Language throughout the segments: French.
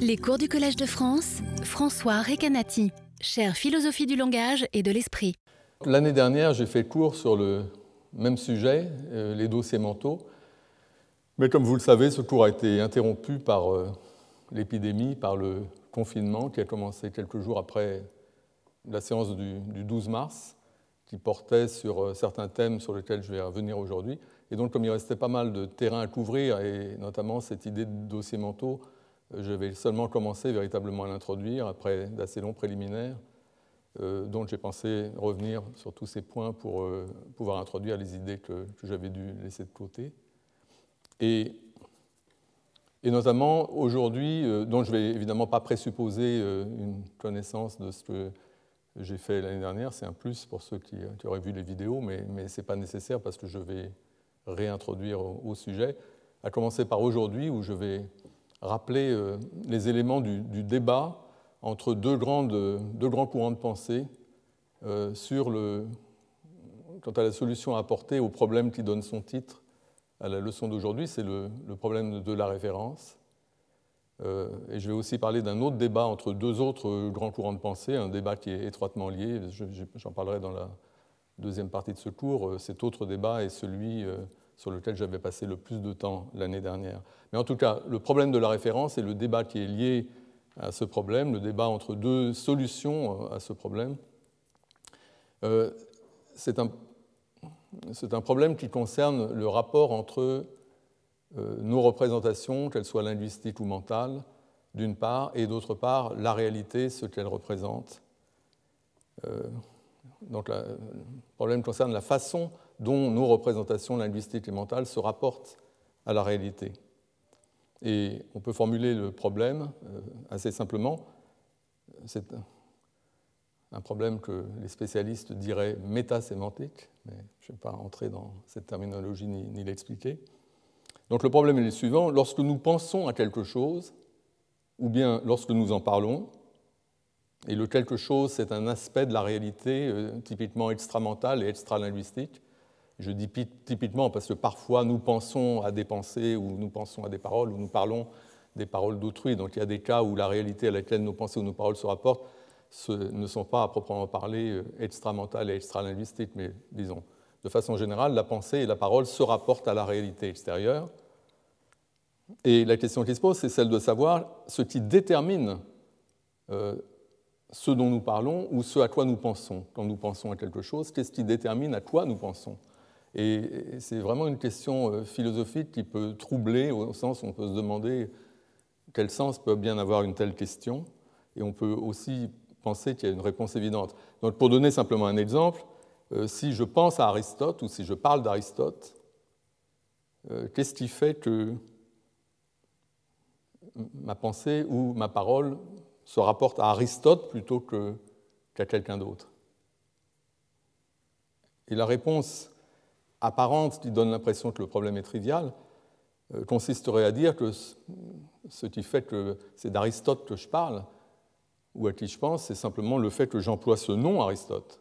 Les cours du Collège de France, François Recanati, chère philosophie du langage et de l'esprit. L'année dernière, j'ai fait cours sur le même sujet, euh, les dossiers mentaux. Mais comme vous le savez, ce cours a été interrompu par euh, l'épidémie, par le confinement qui a commencé quelques jours après la séance du, 12 mars, qui portait sur euh, certains thèmes sur lesquels je vais revenir aujourd'hui. Et donc, comme il restait pas mal de terrain à couvrir, et notamment cette idée de dossiers mentaux, je vais seulement commencer véritablement à l'introduire après d'assez longs préliminaires. Euh, donc j'ai pensé revenir sur tous ces points pour euh, pouvoir introduire les idées que, j'avais dû laisser de côté. Et, notamment aujourd'hui, euh, dont je ne vais évidemment pas présupposer une connaissance de ce que j'ai fait l'année dernière, c'est un plus pour ceux qui, auraient vu les vidéos, mais, ce n'est pas nécessaire parce que je vais réintroduire au, sujet, à commencer par aujourd'hui où je vais rappeler les éléments du débat entre deux, deux grands courants de pensée euh, sur le, quant à la solution à apporter au problème qui donne son titre à la leçon d'aujourd'hui, c'est le, problème de la référence. Euh, et je vais aussi parler d'un autre débat entre deux autres grands courants de pensée, un débat qui est étroitement lié, j'en parlerai dans la deuxième partie de ce cours. Euh, cet autre débat est celui sur lequel j'avais passé le plus de temps l'année dernière. Mais en tout cas, le problème de la référence et le débat qui est lié à ce problème, le débat entre deux solutions à ce problème. Euh, c'est un, problème qui concerne le rapport entre euh, nos représentations, qu'elles soient linguistiques ou mentales, d'une part, et d'autre part, la réalité, ce qu'elle représente. Euh, donc le problème concerne la façon dont nos représentations linguistiques et mentales se rapportent à la réalité. Et on peut formuler le problème euh, assez simplement. C'est un problème que les spécialistes diraient métasémantique, mais je ne vais pas entrer dans cette terminologie ni, l'expliquer. Donc le problème est le suivant. Lorsque nous pensons à quelque chose, ou bien lorsque nous en parlons, et le quelque chose, c'est un aspect de la réalité euh, typiquement extramentale et extralinguistique, je dis typiquement parce que parfois nous pensons à des pensées ou nous pensons à des paroles ou nous parlons des paroles d'autrui. Donc il y a des cas où la réalité à laquelle nos pensées ou nos paroles se rapportent ne sont pas à proprement parler euh, extramentales et extralinguistiques, mais disons, de façon générale, la pensée et la parole se rapportent à la réalité extérieure. Et la question qui se pose, c'est celle de savoir ce qui détermine euh, ce dont nous parlons ou ce à quoi nous pensons. Quand nous pensons à quelque chose, qu'est-ce qui détermine à quoi nous pensons? Et c'est vraiment une question euh, philosophique qui peut troubler, au sens où on peut se demander quel sens peut bien avoir une telle question, et on peut aussi penser qu'il y a une réponse évidente. Donc pour donner simplement un exemple, euh, si je pense à Aristote ou si je parle d'Aristote, euh, qu'est-ce qui fait que ma pensée ou ma parole se rapporte à Aristote plutôt qu'à quelqu'un d'autre? Et la réponse apparente qui donne l'impression que le problème est trivial euh, consisterait à dire que ce qui fait que c'est d'Aristote que je parle, ou à qui je pense, c'est simplement le fait que j'emploie ce nom Aristote,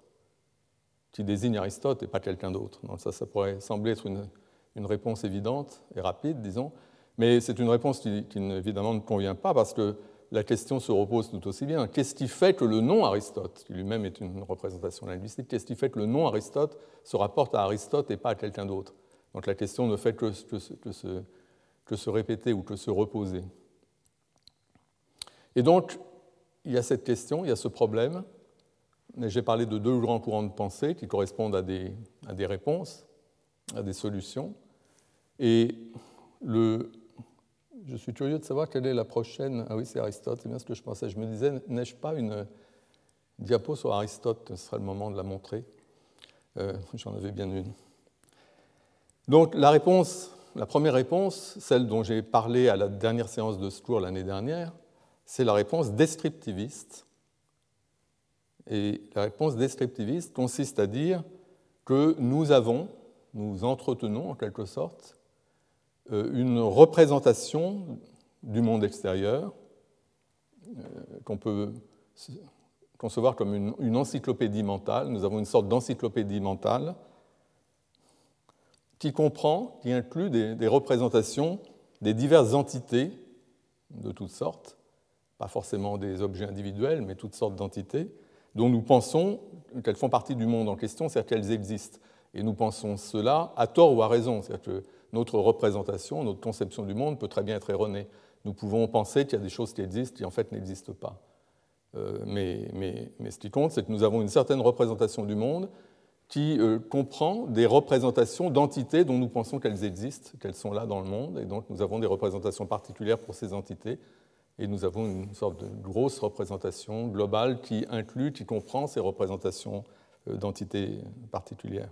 qui désigne Aristote et pas quelqu'un d'autre. Donc ça, ça pourrait sembler être une, réponse évidente et rapide, disons, mais c'est une réponse qui, qui, évidemment ne convient pas parce que la question se repose tout aussi bien. Qu'est-ce qui fait que le nom Aristote, qui lui-même est une représentation linguistique, qu'est-ce qui fait que le nom Aristote se rapporte à Aristote et pas à quelqu'un d'autre? Donc la question ne fait que, se, répéter ou que se reposer. Et donc, il y a cette question, il y a ce problème. J'ai parlé de deux grands courants de pensée qui correspondent à des, à des réponses, à des solutions. Et le, je suis curieux de savoir quelle est la prochaine. Ah oui, c'est Aristote, c'est bien ce que je pensais. Je me disais, n'ai-je pas une diapo sur Aristote? Ce serait le moment de la montrer. Euh, j'en avais bien une. Donc la réponse, la première réponse, celle dont j'ai parlé à la dernière séance de ce cours l'année dernière, c'est la réponse descriptiviste. Et la réponse descriptiviste consiste à dire que nous avons, nous entretenons en quelque sorte, une représentation du monde extérieur euh, qu'on peut concevoir comme une, encyclopédie mentale. Nous avons une sorte d'encyclopédie mentale qui comprend, qui inclut des, représentations des diverses entités de toutes sortes pas forcément des objets individuels, mais toutes sortes d'entités, dont nous pensons qu'elles font partie du monde en question, c'est-à-dire qu'elles existent. Et nous pensons cela à tort ou à raison, c'est-à-dire que notre représentation, notre conception du monde peut très bien être erronée. Nous pouvons penser qu'il y a des choses qui existent qui en fait n'existent pas. Euh, mais, ce qui compte, c'est que nous avons une certaine représentation du monde qui euh, comprend des représentations d'entités dont nous pensons qu'elles existent, qu'elles sont là dans le monde, et donc nous avons des représentations particulières pour ces entités, et nous avons une sorte de grosse représentation globale qui inclut, qui comprend ces représentations euh, d'entités particulières.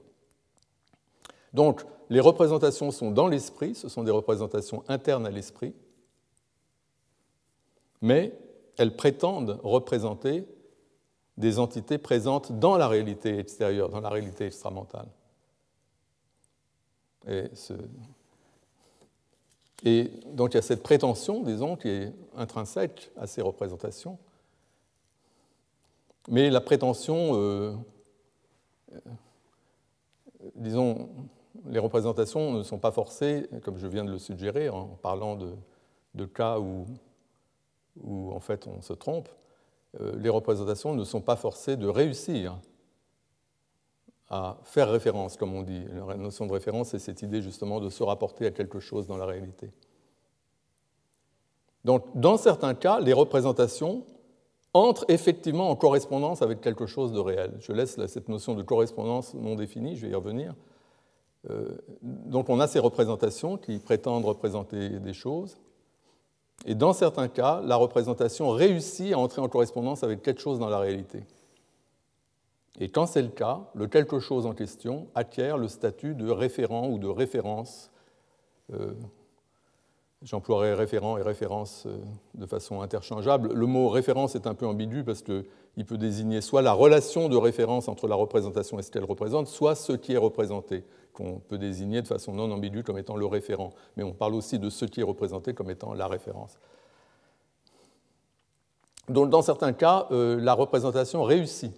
Donc, les représentations sont dans l'esprit, ce sont des représentations internes à l'esprit, mais elles prétendent représenter des entités présentes dans la réalité extérieure, dans la réalité extramentale. Et, donc il y a cette prétention, disons, qui est intrinsèque à ces représentations. Mais la prétention, euh, euh, disons, les représentations ne sont pas forcées, comme je viens de le suggérer en parlant de, cas où, où en fait on se trompe, euh, les représentations ne sont pas forcées de réussir à faire référence, comme on dit. La notion de référence, c'est cette idée justement de se rapporter à quelque chose dans la réalité. Donc, dans certains cas, les représentations entrent effectivement en correspondance avec quelque chose de réel. Je laisse cette notion de correspondance non définie, je vais y revenir. Euh, donc, on a ces représentations qui prétendent représenter des choses, et dans certains cas, la représentation réussit à entrer en correspondance avec quelque chose dans la réalité. Et quand c'est le cas, le quelque chose en question acquiert le statut de référent ou de référence. Euh, j'emploierai référent et référence euh, de façon interchangeable. Le mot référence est un peu ambigu parce qu'il peut désigner soit la relation de référence entre la représentation et ce qu'elle représente, soit ce qui est représenté qu'on peut désigner de façon non ambiguë comme étant le référent, mais on parle aussi de ce qui est représenté comme étant la référence. Donc, dans certains cas, euh, la représentation réussit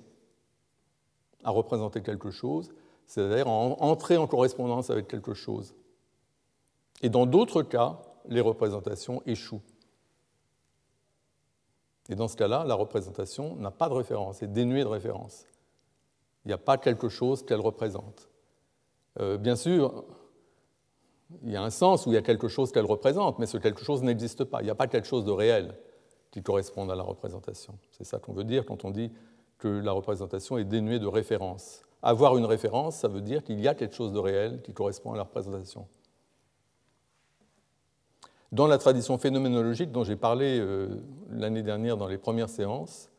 à représenter quelque chose, c'est-à-dire à entrer en correspondance avec quelque chose. Et dans d'autres cas, les représentations échouent. Et dans ce cas-là, la représentation n'a pas de référence, est dénuée de référence. Il n'y a pas quelque chose qu'elle représente. Euh, bien sûr, il y a un sens où il y a quelque chose qu'elle représente, mais ce quelque chose n'existe pas. Il n'y a pas quelque chose de réel qui corresponde à la représentation. C'est ça qu'on veut dire quand on dit que la représentation est dénuée de référence. Avoir une référence, ça veut dire qu'il y a quelque chose de réel qui correspond à la représentation. Dans la tradition phénoménologique dont j'ai parlé euh, l'année dernière dans les premières séances,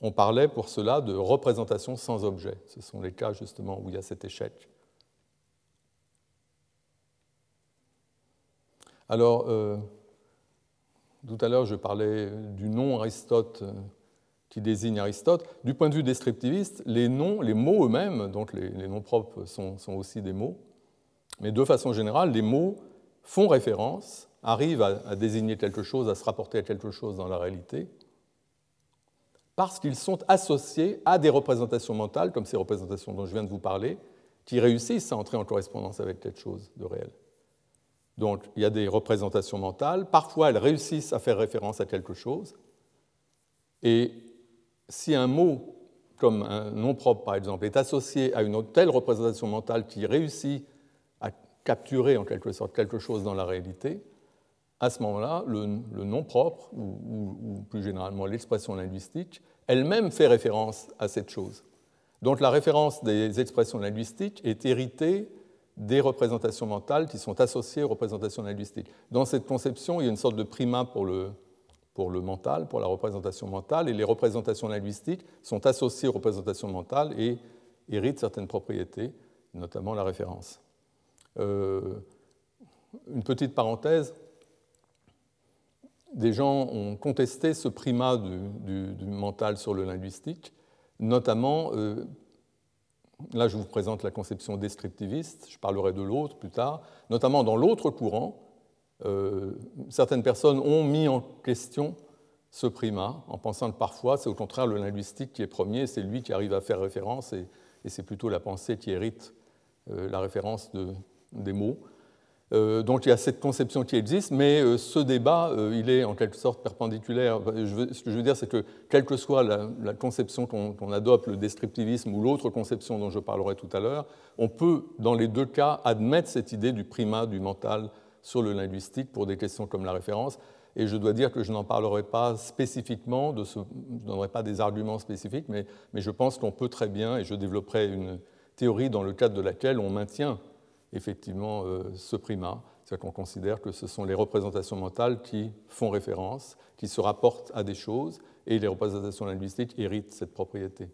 on parlait pour cela de représentation sans objet. Ce sont les cas justement où il y a cet échec. Alors, euh, tout à l'heure, je parlais du nom Aristote euh, qui désigne Aristote. Du point de vue descriptiviste, les noms, les mots eux-mêmes, donc les, noms propres sont, aussi des mots, mais de façon générale, les mots font référence, arrivent à, désigner quelque chose, à se rapporter à quelque chose dans la réalité, parce qu'ils sont associés à des représentations mentales, comme ces représentations dont je viens de vous parler, qui réussissent à entrer en correspondance avec quelque chose de réel. Donc il y a des représentations mentales, parfois elles réussissent à faire référence à quelque chose, et si un mot comme un nom propre par exemple est associé à une telle représentation mentale qui réussit à capturer en quelque sorte quelque chose dans la réalité, à ce moment-là, le, nom propre, ou plus généralement l'expression linguistique, elle-même fait référence à cette chose. Donc la référence des expressions linguistiques est héritée des représentations mentales qui sont associées aux représentations linguistiques. Dans cette conception, il y a une sorte de primat pour le, mental, pour la représentation mentale, et les représentations linguistiques sont associées aux représentations mentales et héritent certaines propriétés, notamment la référence. Euh, une petite parenthèse, des gens ont contesté ce primat du, du, mental sur le linguistique, notamment euh, Là, je vous présente la conception descriptiviste, je parlerai de l'autre plus tard. Notamment dans l'autre courant, euh, certaines personnes ont mis en question ce primat en pensant que parfois c'est au contraire le linguistique qui est premier, c'est lui qui arrive à faire référence et, c'est plutôt la pensée qui hérite euh, la référence de, des mots. Euh, donc il y a cette conception qui existe, mais euh, ce débat, euh, il est en quelque sorte perpendiculaire. ce que je veux dire, c'est que quelle que soit la, conception qu'on adopte, le descriptivisme ou l'autre conception dont je parlerai tout à l'heure, on peut, dans les deux cas, admettre cette idée du primat du mental sur le linguistique pour des questions comme la référence. Et je dois dire que je n'en parlerai pas spécifiquement, je ne donnerai pas des arguments spécifiques, mais je pense qu'on peut très bien, et je développerai une théorie dans le cadre de laquelle on maintient effectivement euh, ce primat. C'est-à-dire qu'on considère que ce sont les représentations mentales qui font référence, qui se rapportent à des choses, et les représentations linguistiques héritent cette propriété.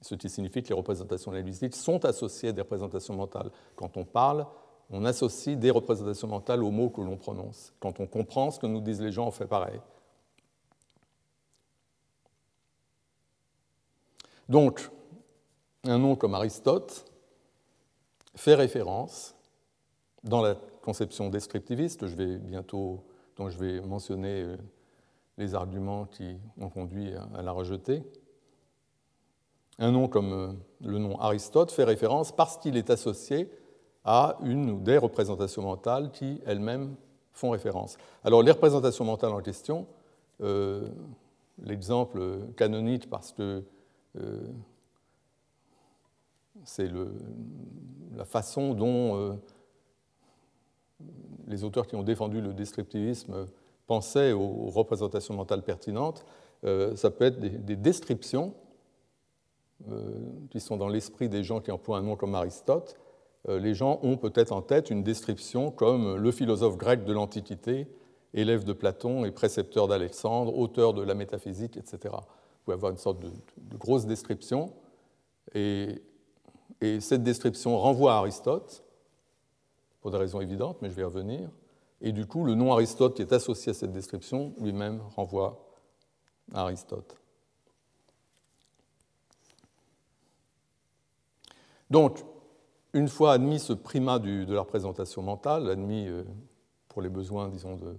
Ce qui signifie que les représentations linguistiques sont associées à des représentations mentales. Quand on parle, on associe des représentations mentales aux mots que l'on prononce. Quand on comprend ce que nous disent les gens, on fait pareil. Donc, un nom comme Aristote fait référence dans la conception descriptiviste, dont je vais mentionner euh, les arguments qui ont conduit à la rejeter. Un nom comme euh, le nom Aristote fait référence parce qu'il est associé à une ou des représentations mentales qui elles-mêmes font référence. Alors les représentations mentales en question, euh, l'exemple canonique parce que c'est la façon dont les auteurs qui ont défendu le descriptivisme pensaient aux représentations mentales pertinentes, euh, ça peut être des, descriptions euh, qui sont dans l'esprit des gens qui emploient un nom comme Aristote. Euh, les gens ont peut-être en tête une description comme le philosophe grec de l'Antiquité, élève de Platon et précepteur d'Alexandre, auteur de la métaphysique, etc. Vous pouvez avoir une sorte de, grosse description, et cette description renvoie à Aristote, pour des raisons évidentes, mais je vais y revenir. Et du coup, le nom Aristote qui est associé à cette description lui-même renvoie à Aristote. Donc, une fois admis ce primat de la représentation mentale, admis euh, pour les besoins, disons, de,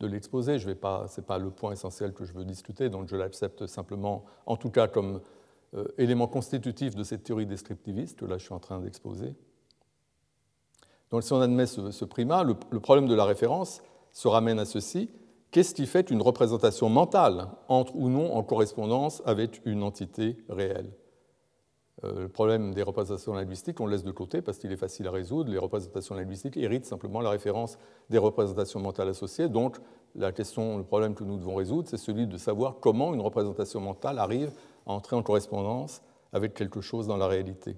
de l'exposé, ce n'est pas, le point essentiel que je veux discuter, donc je l'accepte simplement, en tout cas comme élément constitutif de cette théorie descriptiviste que là je suis en train d'exposer. Donc si on admet ce, primat, le, problème de la référence se ramène à ceci. Qu'est-ce qui fait une représentation mentale entre ou non en correspondance avec une entité réelle? Euh, Le problème des représentations linguistiques, on le laisse de côté parce qu'il est facile à résoudre. Les représentations linguistiques héritent simplement la référence des représentations mentales associées. Donc la question, le problème que nous devons résoudre, c'est celui de savoir comment une représentation mentale arrive entrer en correspondance avec quelque chose dans la réalité.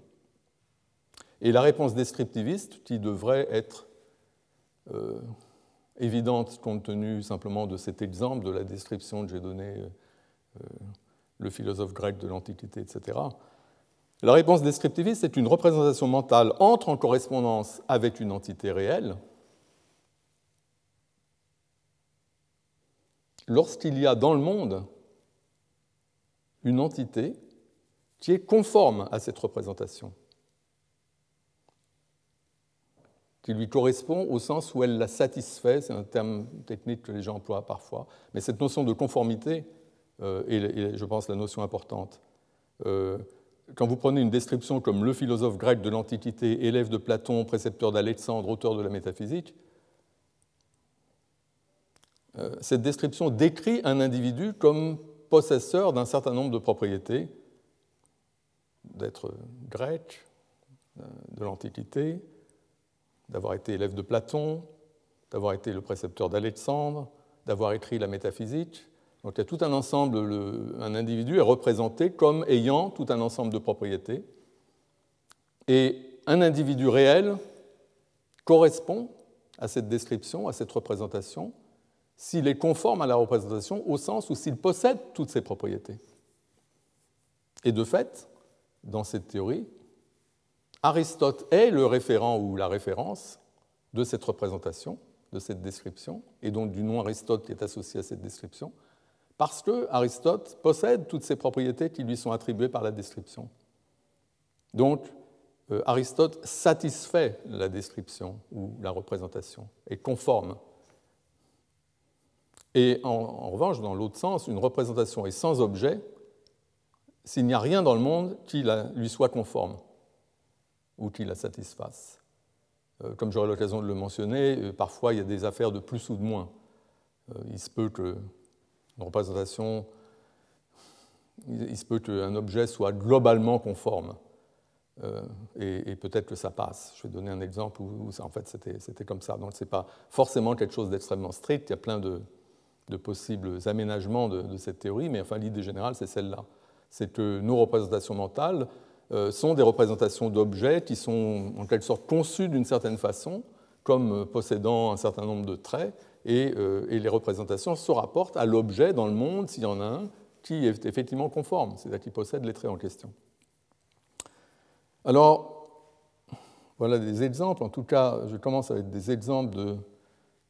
Et la réponse descriptiviste, qui devrait être euh, évidente compte tenu simplement de cet exemple, de la description que j'ai donnée, euh, le philosophe grec de l'Antiquité, etc. La réponse descriptiviste est une représentation mentale entre en correspondance avec une entité réelle lorsqu'il y a dans le monde une entité qui est conforme à cette représentation. qui lui correspond au sens où elle la satisfait, c'est un terme technique que les gens emploient parfois, mais cette notion de conformité euh, est, je pense, la notion importante. Euh, quand vous prenez une description comme le philosophe grec de l'Antiquité, élève de Platon, précepteur d'Alexandre, auteur de la métaphysique, euh, cette description décrit un individu comme possesseur d'un certain nombre de propriétés, d'être grec, de l'Antiquité, d'avoir été élève de Platon, d'avoir été le précepteur d'Alexandre, d'avoir écrit la métaphysique. Donc il y a tout un ensemble, un individu est représenté comme ayant tout un ensemble de propriétés. Et un individu réel correspond à cette description, à cette représentation, s'il est conforme à la représentation au sens où s'il possède toutes ces propriétés. Et de fait, dans cette théorie, Aristote est le référent ou la référence de cette représentation, de cette description, et donc du nom Aristote qui est associé à cette description, parce que Aristote possède toutes ces propriétés qui lui sont attribuées par la description. Donc, euh, Aristote satisfait la description ou la représentation, est conforme. Et en, revanche, dans l'autre sens, une représentation est sans objet s'il n'y a rien dans le monde qui lui soit conforme ou qui la satisfasse. comme j'aurai l'occasion de le mentionner, parfois il y a des affaires de plus ou de moins. il se peut que une représentation, il se peut qu'un objet soit globalement conforme. et, peut-être que ça passe. Je vais donner un exemple où, en fait c'était comme ça. Donc ce n'est pas forcément quelque chose d'extrêmement strict. Il y a plein de, de possibles aménagements de, cette théorie, mais enfin l'idée générale, c'est celle-là. C'est que nos représentations mentales euh, sont des représentations d'objets qui sont en quelque sorte conçus d'une certaine façon, comme possédant un certain nombre de traits, et, euh, et les représentations se rapportent à l'objet dans le monde, s'il y en a un, qui est effectivement conforme, c'est-à-dire qui possède les traits en question. Alors, voilà des exemples, en tout cas, je commence avec des exemples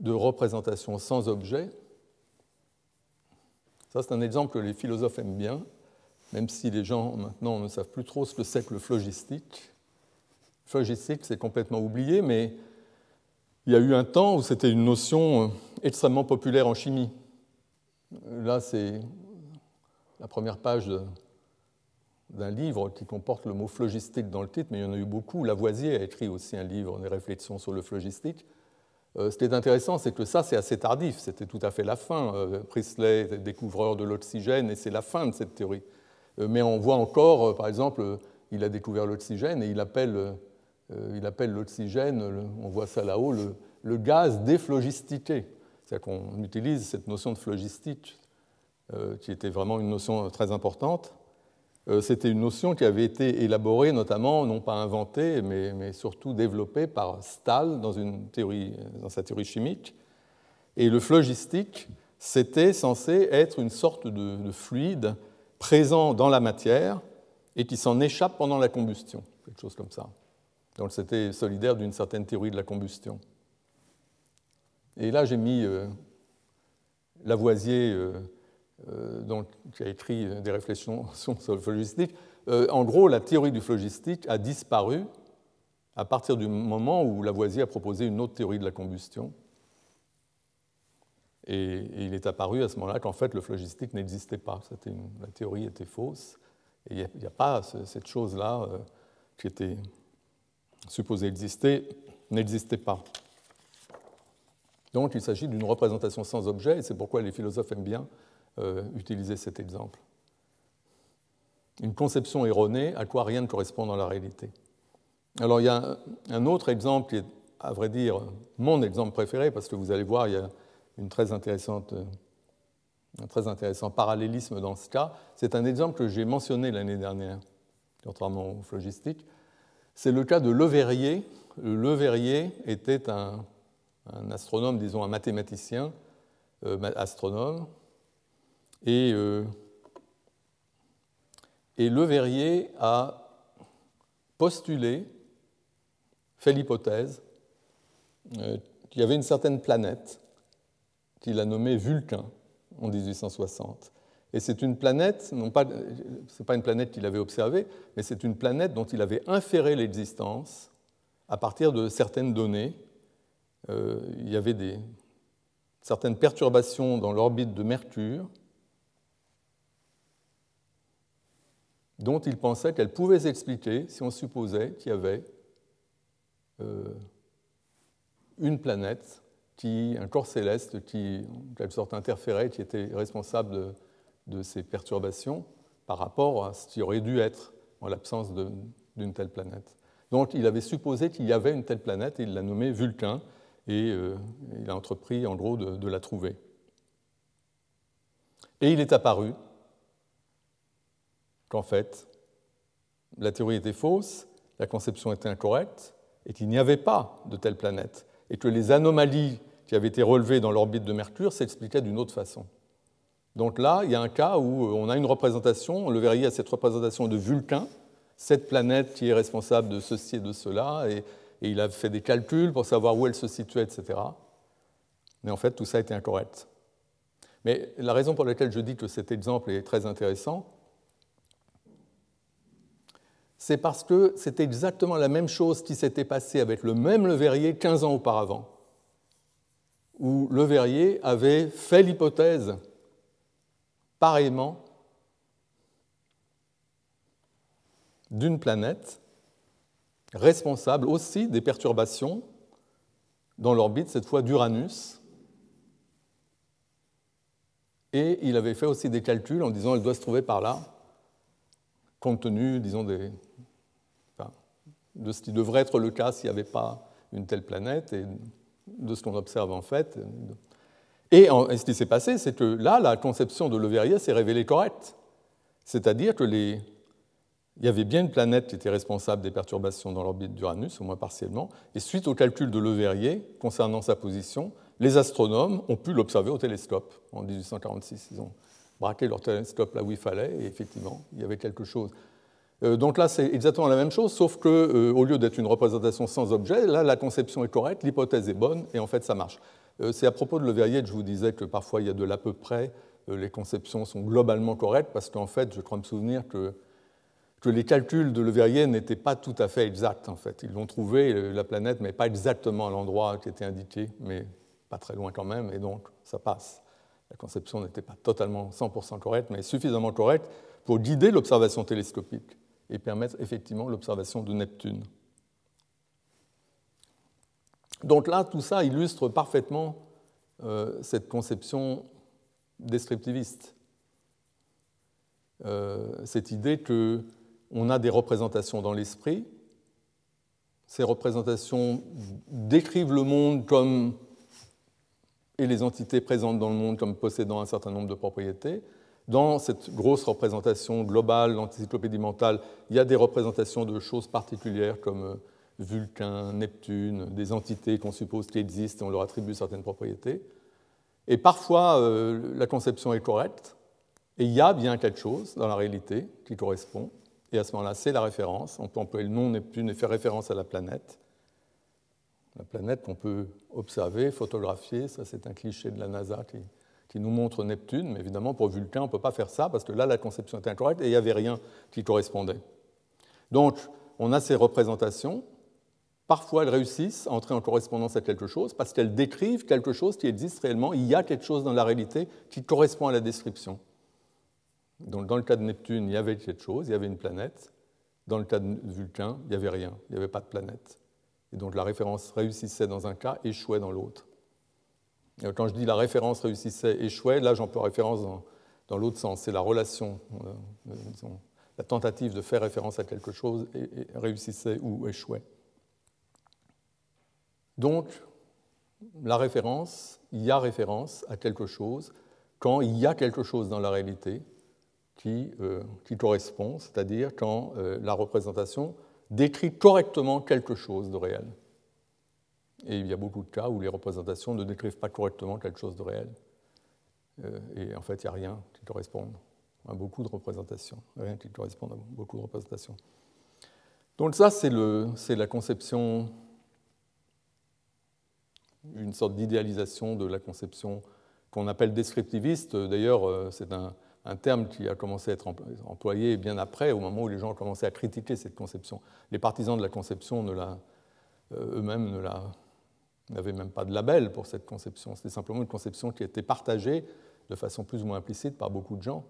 de représentations sans objet. Ça, c'est un exemple que les philosophes aiment bien, même si les gens maintenant ne savent plus trop ce que c'est que le phlogistique. Phlogistique, c'est complètement oublié, mais il y a eu un temps où c'était une notion euh, extrêmement populaire en chimie. Là, c'est la première page d'un livre qui comporte le mot phlogistique dans le titre, mais il y en a eu beaucoup. Lavoisier a écrit aussi un livre, des réflexions sur le phlogistique. Euh, ce qui est intéressant, c'est que ça, c'est assez tardif, c'était tout à fait la fin. Euh, Priestley, découvreur de l'oxygène, et c'est la fin de cette théorie. Euh, mais on voit encore, par exemple, il a découvert l'oxygène et il appelle, il appelle l'oxygène, on voit ça là-haut, le, gaz déphlogistiqué. C'est-à-dire qu'on utilise cette notion de phlogistique, qui était vraiment une notion très importante. Euh, c'était une notion qui avait été élaborée notamment, non pas inventée, mais, surtout développée par Stahl dans, sa théorie chimique. Et le phlogistique, c'était censé être une sorte de, fluide présent dans la matière et qui s'en échappe pendant la combustion, quelque chose comme ça. Donc c'était solidaire d'une certaine théorie de la combustion. Et là, j'ai mis euh, Lavoisier euh, donc, qui a écrit des réflexions sur le phlogistique. Euh, en gros, la théorie du phlogistique a disparu à partir du moment où Lavoisier a proposé une autre théorie de la combustion. Et, il est apparu à ce moment-là qu'en fait, le phlogistique n'existait pas. la théorie était fausse. Et il n'y a, pas cette chose-là euh, qui était supposée exister, n'existait pas. Donc il s'agit d'une représentation sans objet, et c'est pourquoi les philosophes aiment bien euh, utiliser cet exemple. Une conception erronée à quoi rien ne correspond dans la réalité. Alors il y a un autre exemple qui est, à vrai dire, mon exemple préféré, parce que vous allez voir, il y a une très intéressante, un très intéressant parallélisme dans ce cas. C'est un exemple que j'ai mentionné l'année dernière, contrairement au phlogistique. C'est le cas de Leverrier. Le Verrier était un, astronome, disons un mathématicien, euh, astronome, et, euh, Le Verrier a postulé, fait l'hypothèse, euh, qu'il y avait une certaine planète qu'il a nommée Vulcain en 1860. Et c'est une planète, non pas, c'est pas une planète qu'il avait observée, mais c'est une planète dont il avait inféré l'existence à partir de certaines données. Euh, il y avait des, certaines perturbations dans l'orbite de Mercure, dont il pensait qu'elle pouvait s'expliquer si on supposait qu'il y avait euh, une planète, qui, un corps céleste qui, en quelque sorte, interférait, qui était responsable de, ces perturbations par rapport à ce qui aurait dû être en l'absence d'une telle planète. Donc il avait supposé qu'il y avait une telle planète il l'a nommée Vulcain et euh, il a entrepris en gros de la trouver. Et il est apparu qu'en fait, la théorie était fausse, la conception était incorrecte, et qu'il n'y avait pas de telle planète, et que les anomalies qui avaient été relevées dans l'orbite de Mercure s'expliquaient d'une autre façon. Donc là, il y a un cas où on a une représentation, on le verriez à cette représentation de Vulcain, cette planète qui est responsable de ceci et de cela, et, et il a fait des calculs pour savoir où elle se situait, etc. Mais en fait, tout ça était incorrect. Mais la raison pour laquelle je dis que cet exemple est très intéressant, c'est parce que c'était exactement la même chose qui s'était passée avec le même Le Verrier 15 ans auparavant, où Le Verrier avait fait l'hypothèse pareillement d'une planète responsable aussi des perturbations dans l'orbite, cette fois d'Uranus. Et il avait fait aussi des calculs en disant qu'elle doit se trouver par là, compte tenu, disons, des, de ce qui devrait être le cas s'il n'y avait pas une telle planète et de ce qu'on observe en fait. Et, ce qui s'est passé, c'est que là, la conception de Le s'est révélée correcte. C'est-à-dire que les, il y avait bien une planète qui était responsable des perturbations dans l'orbite d'Uranus, au moins partiellement, et suite au calcul de Le concernant sa position, les astronomes ont pu l'observer au télescope en 1846. Ils ont braqué leur télescope là où il fallait, et effectivement, il y avait quelque chose. Euh, donc là, c'est exactement la même chose, sauf que euh, au lieu d'être une représentation sans objet, là, la conception est correcte, l'hypothèse est bonne, et en fait, ça marche. Euh, c'est à propos de Le Verrier que je vous disais que parfois, il y a de l'à peu près, les conceptions sont globalement correctes, parce qu'en fait, je crois me souvenir que, que les calculs de Le Verrier n'étaient pas tout à fait exacts, en fait. Ils ont trouvé la planète, mais pas exactement à l'endroit qui était indiqué, mais pas très loin quand même, et donc ça passe. La conception n'était pas totalement 100% correcte, mais suffisamment correcte pour guider l'observation télescopique et permettre effectivement l'observation de Neptune. Donc là, tout ça illustre parfaitement euh, cette conception descriptiviste, euh, cette idée qu'on a des représentations dans l'esprit, ces représentations décrivent le monde comme et les entités présentes dans le monde comme possédant un certain nombre de propriétés, dans cette grosse représentation globale, l'encyclopédie mentale, il y a des représentations de choses particulières comme euh, Vulcain, Neptune, des entités qu'on suppose qui existent et on leur attribue certaines propriétés. Et parfois, euh, la conception est correcte, et il y a bien quelque chose dans la réalité qui correspond, et à ce moment-là, c'est la référence. On peut employer le nom Neptune et faire référence à la planète. La planète qu'on peut observer, photographier, ça c'est un cliché de la NASA qui qui nous montre Neptune, mais évidemment pour Vulcain, on ne peut pas faire ça parce que là, la conception était incorrecte et il n'y avait rien qui correspondait. Donc, on a ces représentations. Parfois, elles réussissent à entrer en correspondance à quelque chose parce qu'elles décrivent quelque chose qui existe réellement. Il y a quelque chose dans la réalité qui correspond à la description. Donc, dans le cas de Neptune, il y avait quelque chose, il y avait une planète. Dans le cas de Vulcain, il n'y avait rien, il n'y avait pas de planète. Et donc la référence réussissait dans un cas, échouait dans l'autre. Euh, quand je dis la référence réussissait, échouait, là j'emploie référence dans, l'autre sens. C'est la relation, euh, euh, la tentative de faire référence à quelque chose réussissait ou échouait. Donc, la référence, il y a référence à quelque chose quand il y a quelque chose dans la réalité qui, qui correspond, c'est-à-dire quand la représentation décrit correctement quelque chose de réel. Et il y a beaucoup de cas où les représentations ne décrivent pas correctement quelque chose de réel. Euh, et en fait, il n'y a rien qui corresponde à beaucoup de représentations. Rien qui corresponde à beaucoup de représentations. Donc ça, c'est la conception, une sorte d'idéalisation de la conception qu'on appelle descriptiviste. D'ailleurs, euh, c'est un, un, terme qui a commencé à être employé bien après, au moment où les gens ont commencé à critiquer cette conception. Les partisans de la conception euh, eux-mêmes ne la n'avait même pas de label pour cette conception. C'était simplement une conception qui était partagée de façon plus ou moins implicite par beaucoup de gens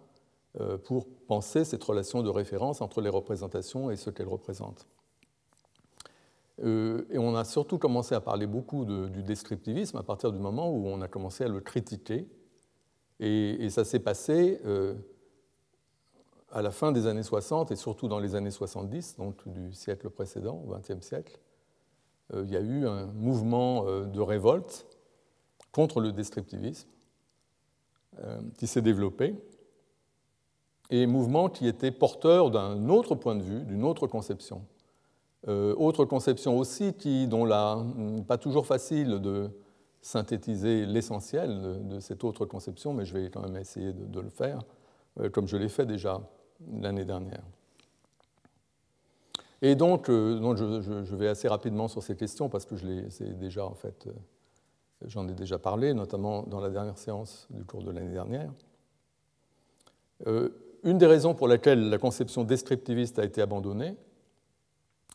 euh, pour penser cette relation de référence entre les représentations et ce qu'elles représentent. Euh, et on a surtout commencé à parler beaucoup du descriptivisme à partir du moment où on a commencé à le critiquer. Et, ça s'est passé euh, à la fin des années 60 et surtout dans les années 70, donc du siècle précédent, au XXe siècle. Euh, il y a eu un mouvement euh, de révolte contre le descriptivisme euh, qui s'est développé, et mouvement qui était porteur d'un autre point de vue, d'une autre conception. autre conception aussi qui, dont la, pas toujours facile de synthétiser l'essentiel de, cette autre conception, mais je vais quand même essayer de le faire, comme je l'ai fait déjà l'année dernière. Et donc, euh, je, vais assez rapidement sur ces questions parce que je les déjà en fait, euh, j'en ai déjà parlé, notamment dans la dernière séance du cours de l'année dernière. Euh, une des raisons pour lesquelles la conception descriptiviste a été abandonnée,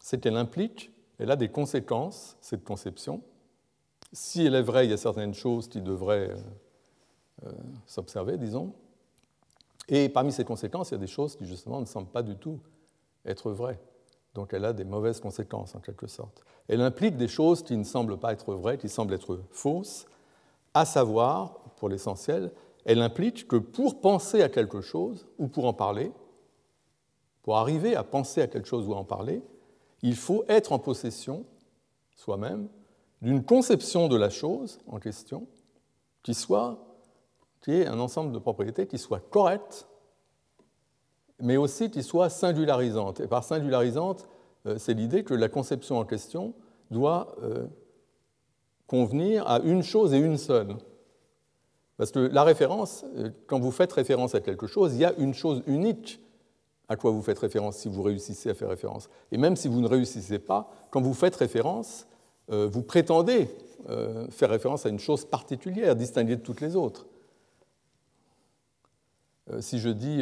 c'est qu'elle implique, elle a des conséquences, cette conception. Si elle est vraie, il y a certaines choses qui devraient s'observer, disons. Et parmi ces conséquences, il y a des choses qui, justement, ne semblent pas du tout être vraies. Donc elle a des mauvaises conséquences en quelque sorte. Elle implique des choses qui ne semblent pas être vraies, qui semblent être fausses, à savoir, pour l'essentiel, elle implique que pour penser à quelque chose ou pour en parler, pour arriver à penser à quelque chose ou à en parler, il faut être en possession, soi-même, d'une conception de la chose en question qui soit, qui ait un ensemble de propriétés qui soit correcte, mais aussi qui soit singularisante. Et par singularisante, euh, c'est l'idée que la conception en question doit euh, convenir à une chose et une seule. Parce que la référence, euh, quand vous faites référence à quelque chose, il y a une chose unique à quoi vous faites référence si vous réussissez à faire référence. Et même si vous ne réussissez pas, quand vous faites référence, vous prétendez faire référence à une chose particulière, distinguée de toutes les autres. si je dis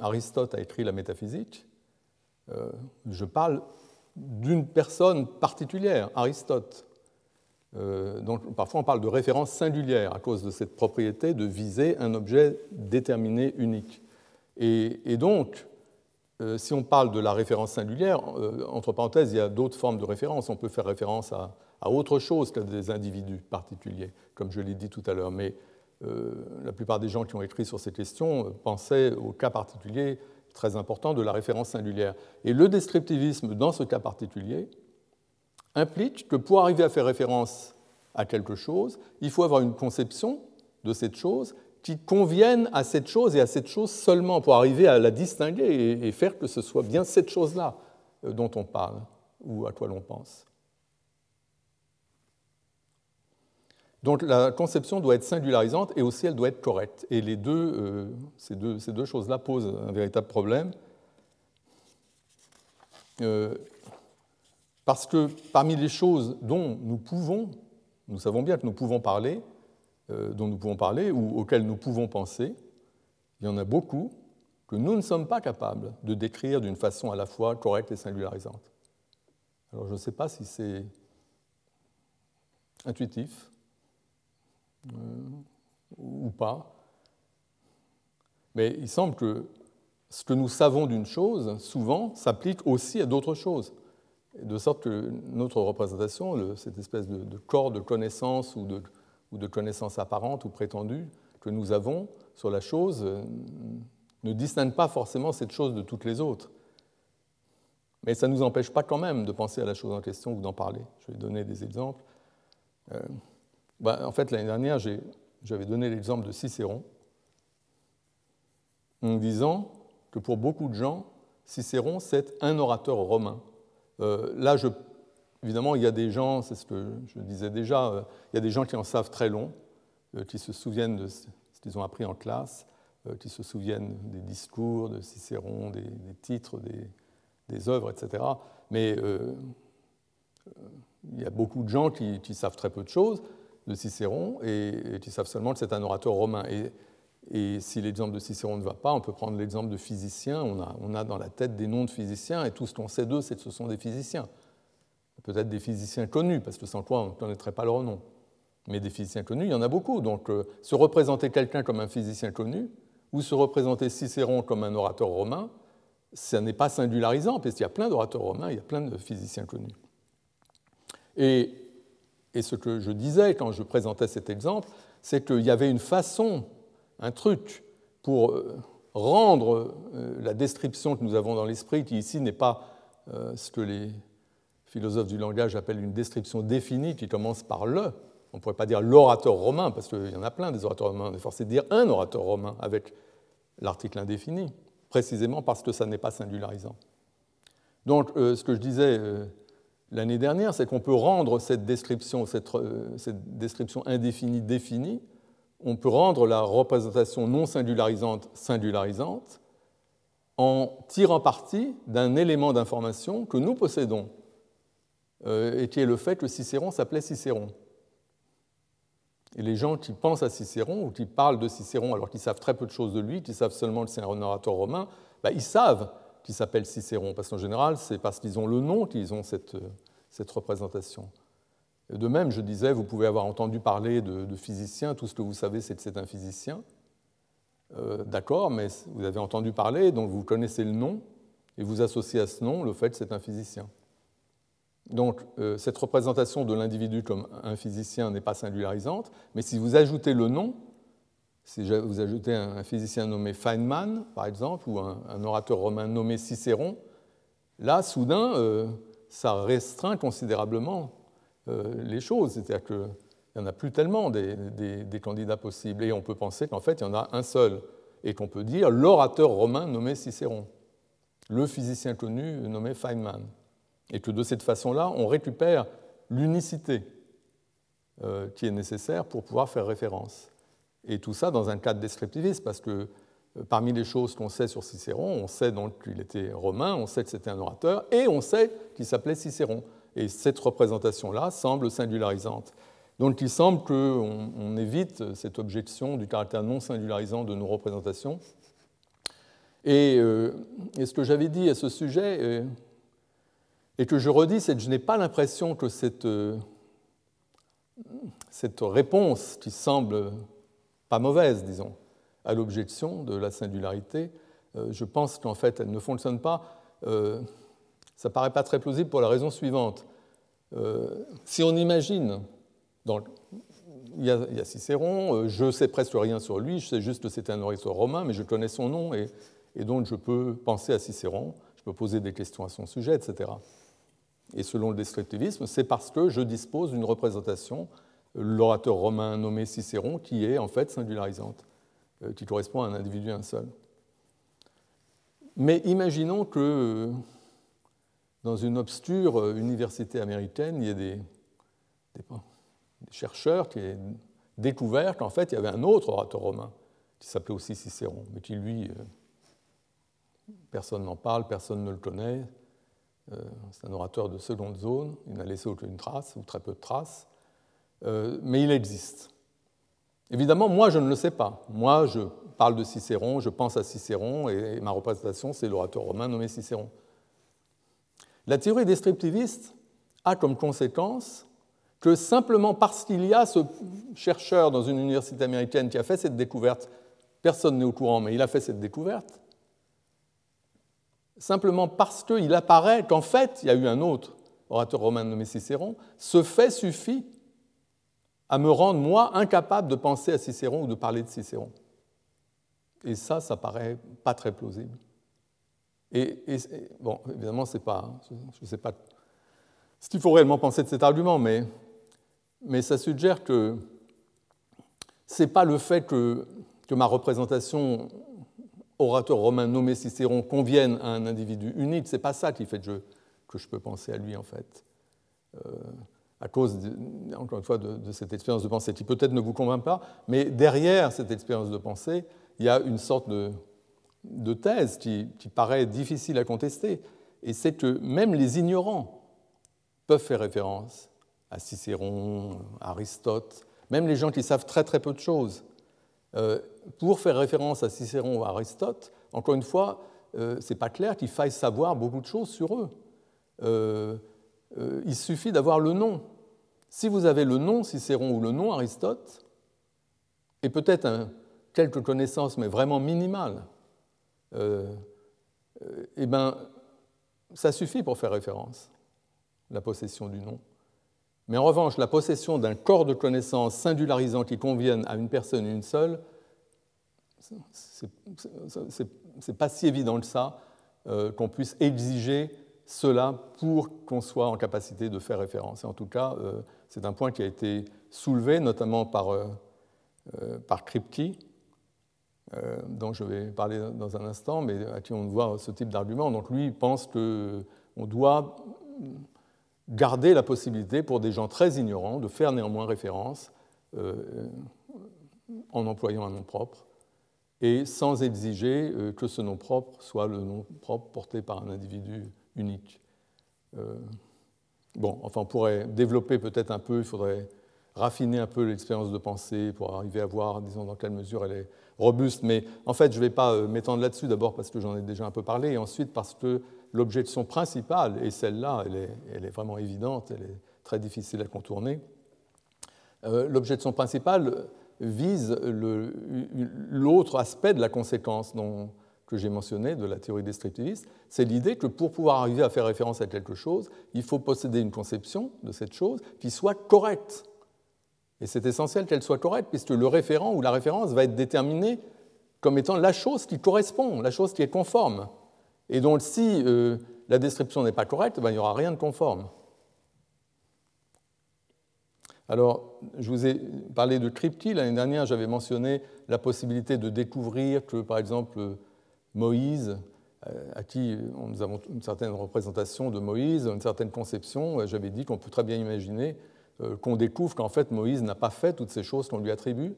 Aristote a écrit la métaphysique, je parle d'une personne particulière, Aristote. Euh, donc, parfois, on parle de référence singulière à cause de cette propriété de viser un objet déterminé, unique. Et, donc, euh, si on parle de la référence singulière, euh, entre parenthèses, il y a d'autres formes de référence. On peut faire référence à, autre chose qu'à des individus particuliers, comme je l'ai dit tout à l'heure. Mais la plupart des gens qui ont écrit sur ces questions pensaient au cas particulier très important de la référence singulière. Et le descriptivisme, dans ce cas particulier, implique que pour arriver à faire référence à quelque chose, il faut avoir une conception de cette chose qui convienne à cette chose et à cette chose seulement pour arriver à la distinguer et faire que ce soit bien cette chose-là euh, dont on parle ou à quoi l'on pense. Donc la conception doit être singularisante et aussi elle doit être correcte. Et euh, ces deux, choses-là posent un véritable problème. Euh, parce que parmi les choses dont nous pouvons, nous savons bien que nous pouvons parler, euh, dont nous pouvons parler ou auxquelles nous pouvons penser, il y en a beaucoup que nous ne sommes pas capables de décrire d'une façon à la fois correcte et singularisante. Alors je ne sais pas si c'est intuitif ou pas, mais il semble que ce que nous savons d'une chose, souvent, s'applique aussi à d'autres choses de sorte que notre représentation, cette espèce de, corps de connaissance ou de, ou de connaissance apparente ou prétendue que nous avons sur la chose, euh, ne distingue pas forcément cette chose de toutes les autres. Mais ça ne nous empêche pas quand même de penser à la chose en question ou d'en parler. Je vais donner des exemples. Euh, bah, en fait, l'année dernière, j'avais donné l'exemple de Cicéron en disant que pour beaucoup de gens, Cicéron, c'est un orateur romain. Euh, là, évidemment, il y a des gens, c'est ce que je disais déjà, euh, il y a des gens qui en savent très long, euh, qui se souviennent de ce qu'ils ont appris en classe, qui se souviennent des discours de Cicéron, des, titres, des, œuvres, etc. Mais il y a beaucoup de gens qui, savent très peu de choses de Cicéron et, qui savent seulement que c'est un orateur romain. Et, et si l'exemple de Cicéron ne va pas, on peut prendre l'exemple de physiciens. On a, on a, dans la tête des noms de physiciens, et tout ce qu'on sait d'eux, c'est que ce sont des physiciens. Peut-être des physiciens connus, parce que sans quoi on ne connaîtrait pas leur nom. Mais des physiciens connus, il y en a beaucoup. Donc euh, se représenter quelqu'un comme un physicien connu, ou se représenter Cicéron comme un orateur romain, ça n'est pas singularisant, parce qu'il y a plein d'orateurs romains, il y a plein de physiciens connus. Et, et ce que je disais quand je présentais cet exemple, c'est qu'il y avait une façon un truc pour euh, rendre euh, la description que nous avons dans l'esprit, qui ici n'est pas euh, ce que les philosophes du langage appellent une description définie qui commence par le. On ne pourrait pas dire l'orateur romain, parce qu'il y en a plein des orateurs romains. On est forcé de dire un orateur romain avec l'article indéfini, précisément parce que ça n'est pas singularisant. Donc, ce que je disais l'année dernière, c'est qu'on peut rendre cette description, cette, cette description indéfinie définie on peut rendre la représentation non singularisante singularisante en tirant parti d'un élément d'information que nous possédons, euh, et qui est le fait que Cicéron s'appelait Cicéron. Et les gens qui pensent à Cicéron ou qui parlent de Cicéron alors qu'ils savent très peu de choses de lui, qui savent seulement que c'est un orateur romain, bah, ils savent qu'il s'appelle Cicéron, parce qu'en général, c'est parce qu'ils ont le nom qu'ils ont cette représentation. De même, je disais, vous pouvez avoir entendu parler de, physiciens, tout ce que vous savez, c'est que c'est un physicien. Euh, d'accord, mais vous avez entendu parler, donc vous connaissez le nom, Et vous associez à ce nom le fait que c'est un physicien. Donc euh, cette représentation de l'individu comme un physicien n'est pas singularisante, mais si vous ajoutez le nom, si vous ajoutez un, physicien nommé Feynman, par exemple, ou un, orateur romain nommé Cicéron, là, soudain, euh, ça restreint considérablement euh, les choses. C'est-à-dire qu'il n'y en a plus tellement des, candidats possibles. Et on peut penser qu'en fait, il y en a un seul, et qu'on peut dire l'orateur romain nommé Cicéron, le physicien connu nommé Feynman. Et que de cette façon-là, on récupère l'unicité euh, qui est nécessaire pour pouvoir faire référence. Et tout ça dans un cadre descriptiviste, parce que euh, parmi les choses qu'on sait sur Cicéron, on sait donc qu'il était romain, on sait que c'était un orateur, et on sait qu'il s'appelait Cicéron. Et cette représentation-là semble singularisante. Donc il semble qu'on évite cette objection du caractère non singularisant de nos représentations. Et, euh, ce que j'avais dit à ce sujet, euh, et que je redis, c'est que je n'ai pas l'impression que cette réponse qui semble pas mauvaise, disons, à l'objection de la singularité. Euh, je pense qu'en fait, elle ne fonctionne pas. Euh, ça ne paraît pas très plausible pour la raison suivante. Euh, si on imagine, il, y a, Cicéron, je sais presque rien sur lui, je sais juste que c'était un orateur romain, mais je connais son nom et, et donc je peux penser à Cicéron, je peux poser des questions à son sujet, etc. Et selon le descriptivisme, c'est parce que je dispose d'une représentation l'orateur romain nommé Cicéron, qui est en fait singularisante, euh, qui correspond à un individu un seul. Mais imaginons que euh, dans une obscure euh, université américaine, il y ait des, chercheurs qui aient découvert qu'en fait, il y avait un autre orateur romain qui s'appelait aussi Cicéron, mais qui, lui, personne n'en parle, personne ne le connaît. C'est un orateur de seconde zone, il n'a laissé aucune trace, ou très peu de traces. Euh, mais il existe. Évidemment, moi, je ne le sais pas. Moi, je parle de Cicéron, je pense à Cicéron, et ma représentation, c'est l'orateur romain nommé Cicéron. La théorie descriptiviste a comme conséquence que simplement parce qu'il y a ce chercheur dans une université américaine qui a fait cette découverte, personne n'est au courant, mais il a fait cette découverte, simplement parce qu'il apparaît qu'en fait, il y a eu un autre orateur romain nommé Cicéron, ce fait suffit à me rendre, moi, incapable de penser à Cicéron ou de parler de Cicéron. Et ça, ça paraît pas très plausible. Et, bon, évidemment, c'est pas, je ne sais pas ce qu'il faut réellement penser de cet argument, mais, mais ça suggère que ce n'est pas le fait que, que, ma représentation orateur romain nommé Cicéron convienne à un individu unique, ce n'est pas ça qui fait que je, que je peux penser à lui, en fait. Euh, à cause, encore une fois, de, cette expérience de pensée qui peut-être ne vous convainc pas, mais derrière cette expérience de pensée, il y a une sorte de, thèse qui, paraît difficile à contester, et c'est que même les ignorants peuvent faire référence à Cicéron, Aristote, même les gens qui savent très très peu de choses. Euh, pour faire référence à Cicéron ou à Aristote, encore une fois, euh, ce n'est pas clair qu'il faille savoir beaucoup de choses sur eux. Euh, euh, il suffit d'avoir le nom. Si vous avez le nom Cicéron ou le nom Aristote, et peut-être quelques connaissances, mais vraiment minimales, euh, euh, eh ben, ça suffit pour faire référence, la possession du nom. Mais en revanche, la possession d'un corps de connaissances singularisant qui convienne à une personne une seule, c'est pas si évident que ça qu'on puisse exiger cela pour qu'on soit en capacité de faire référence. En tout cas, euh, c'est un point qui a été soulevé notamment par, euh, euh, Kripke, dont je vais parler dans un instant, mais à qui on voit ce type d'argument. Donc lui pense qu'on doit garder la possibilité pour des gens très ignorants de faire néanmoins référence en employant un nom propre et sans exiger que ce nom propre soit le nom propre porté par un individu unique. Euh, bon, enfin, on pourrait développer peut-être un peu, il faudrait raffiner un peu l'expérience de pensée pour arriver à voir, disons, dans quelle mesure elle est robuste. Mais en fait, je ne vais pas euh, m'étendre là-dessus, d'abord parce que j'en ai déjà un peu parlé, et ensuite parce que l'objection principale, et celle-là, elle est, elle est, vraiment évidente, elle est très difficile à contourner. Euh, l'objection principale vise l'autre aspect de la conséquence dont que j'ai mentionné de la théorie descriptiviste, c'est l'idée que pour pouvoir arriver à faire référence à quelque chose, il faut posséder une conception de cette chose qui soit correcte. Et c'est essentiel qu'elle soit correcte, puisque le référent ou la référence va être déterminé comme étant la chose qui correspond, la chose qui est conforme. Et donc si euh, la description n'est pas correcte, ben, il n'y aura rien de conforme. Alors, je vous ai parlé de crypti. L'année dernière, j'avais mentionné la possibilité de découvrir que, par exemple, Moïse, euh, à qui nous avons une certaine représentation de Moïse, une certaine conception, euh, j'avais dit qu'on peut très bien imaginer euh, qu'on découvre qu'en fait Moïse n'a pas fait toutes ces choses qu'on lui attribue.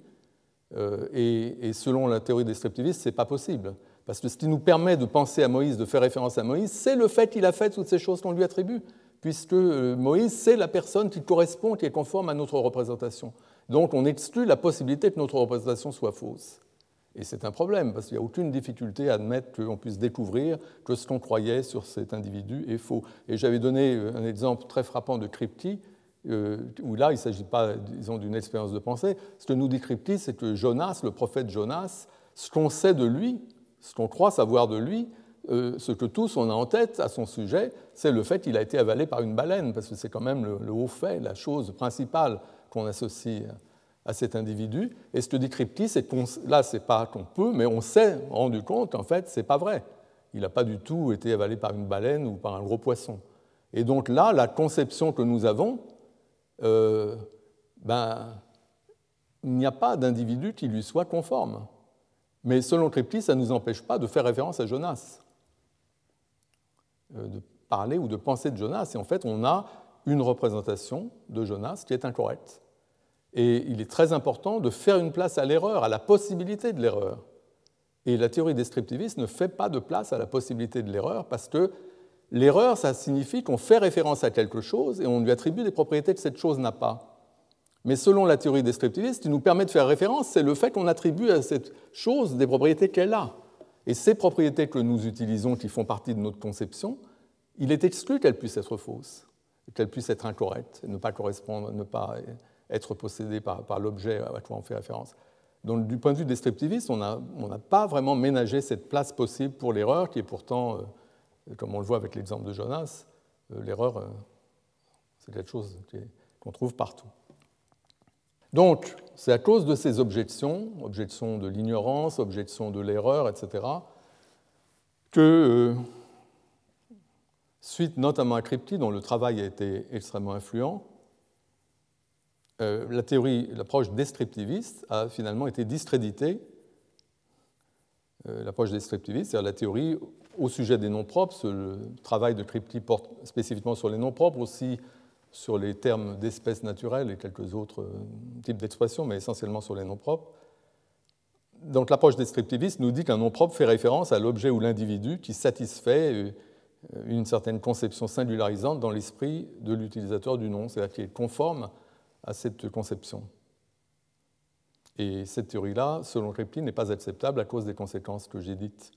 Et, selon la théorie descriptiviste, ce n'est pas possible. Parce que ce qui nous permet de penser à Moïse, de faire référence à Moïse, c'est le fait qu'il a fait toutes ces choses qu'on lui attribue, puisque Moïse, c'est la personne qui correspond, qui est conforme à notre représentation. Donc on exclut la possibilité que notre représentation soit fausse. Et c'est un problème, parce qu'il n'y a aucune difficulté à admettre qu'on puisse découvrir que ce qu'on croyait sur cet individu est faux. Et j'avais donné euh, un exemple très frappant de Crypti, euh, où là, il ne s'agit pas, disons, d'une expérience de pensée. Ce que nous dit Crypti, c'est que Jonas, le prophète Jonas, ce qu'on sait de lui, ce qu'on croit savoir de lui, euh, ce que tous on a en tête à son sujet, c'est le fait qu'il a été avalé par une baleine, parce que c'est quand même le, le, haut fait, la chose principale qu'on associe à cet individu. Et ce que dit Crypti, c'est qu'on, là, c'est pas qu'on peut, mais on s'est rendu compte qu'en fait, c'est pas vrai. Il n'a pas du tout été avalé par une baleine ou par un gros poisson. Et donc là, la conception que nous avons, euh, ben, il n'y a pas d'individu qui lui soit conforme. Mais selon Crypti, ça ne nous empêche pas de faire référence à Jonas, euh, de parler ou de penser de Jonas. Et en fait, on a une représentation de Jonas qui est incorrecte. Et il est très important de faire une place à l'erreur, à la possibilité de l'erreur. Et la théorie descriptiviste ne fait pas de place à la possibilité de l'erreur parce que l'erreur, ça signifie qu'on fait référence à quelque chose et on lui attribue des propriétés que cette chose n'a pas. Mais selon la théorie descriptiviste, ce qui nous permet de faire référence, c'est le fait qu'on attribue à cette chose des propriétés qu'elle a. Et ces propriétés que nous utilisons, qui font partie de notre conception, il est exclu qu'elles puissent être fausses, qu'elles puissent être incorrectes, ne pas correspondre, ne pas être possédé par, l'objet à quoi on fait référence. Donc, du point de vue descriptiviste, on n'a pas vraiment ménagé cette place possible pour l'erreur, qui est pourtant, euh, comme on le voit avec l'exemple de Jonas, euh, l'erreur, euh, c'est quelque chose qu'on trouve partout. Donc, c'est à cause de ces objections, objections de l'ignorance, objections de l'erreur, etc., que, suite notamment à Crypti, dont le travail a été extrêmement influent, euh, la théorie, l'approche descriptiviste a finalement été discréditée. Euh, l'approche descriptiviste, c'est-à-dire la théorie au sujet des noms propres, le travail de Crypti porte spécifiquement sur les noms propres, aussi sur les termes d'espèces naturelles et quelques autres euh, types d'expressions, mais essentiellement sur les noms propres. Donc l'approche descriptiviste nous dit qu'un nom propre fait référence à l'objet ou l'individu qui satisfait une certaine conception singularisante dans l'esprit de l'utilisateur du nom, c'est-à-dire qui est conforme à cette conception. Et cette théorie-là, selon Kripke, n'est pas acceptable à cause des conséquences que j'ai dites.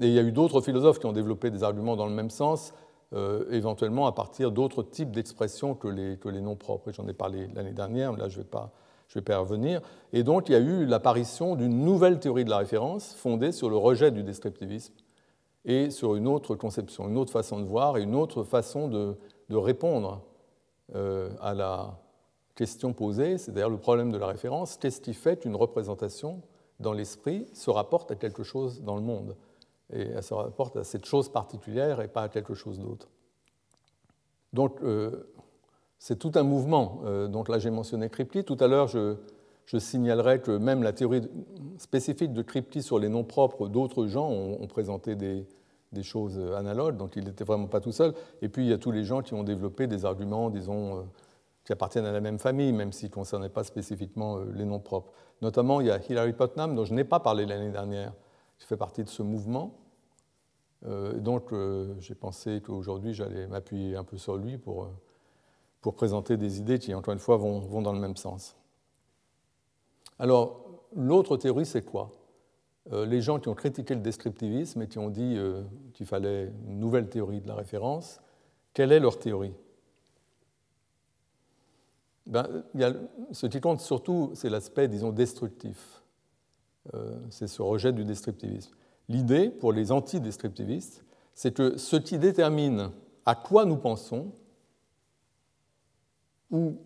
Et il y a eu d'autres philosophes qui ont développé des arguments dans le même sens, euh, éventuellement à partir d'autres types d'expressions que les, que les noms propres. J'en ai parlé l'année dernière, là je ne vais, pas, vais pas revenir. Et donc il y a eu l'apparition d'une nouvelle théorie de la référence fondée sur le rejet du descriptivisme et sur une autre conception, une autre façon de voir et une autre façon de, de répondre euh, à la, question posée, c'est d'ailleurs le problème de la référence, qu'est-ce qui fait qu'une représentation dans l'esprit se rapporte à quelque chose dans le monde Et elle se rapporte à cette chose particulière et pas à quelque chose d'autre. Donc, euh, c'est tout un mouvement. Euh, donc là, j'ai mentionné Crypti. Tout à l'heure, je, signalerai que même la théorie spécifique de Crypti sur les noms propres d'autres gens ont, présenté des, des, choses analogues, donc il n'était vraiment pas tout seul. Et puis, il y a tous les gens qui ont développé des arguments, disons, euh, qui appartiennent à la même famille, même s'ils ne concernaient pas spécifiquement euh, les noms propres. Notamment, il y a Hilary Putnam, dont je n'ai pas parlé l'année dernière, qui fait partie de ce mouvement. Euh, donc, euh, j'ai pensé qu'aujourd'hui, j'allais m'appuyer un peu sur lui pour, pour présenter des idées qui, encore une fois, vont, vont dans le même sens. Alors, l'autre théorie, c'est quoi? Les gens qui ont critiqué le descriptivisme et qui ont dit qu'il fallait une nouvelle théorie de la référence, quelle est leur théorie? Ben, ce qui compte surtout, c'est l'aspect, disons, destructif. Euh, c'est ce rejet du descriptivisme. L'idée, pour les antidescriptivistes, c'est que ce qui détermine à quoi nous pensons ou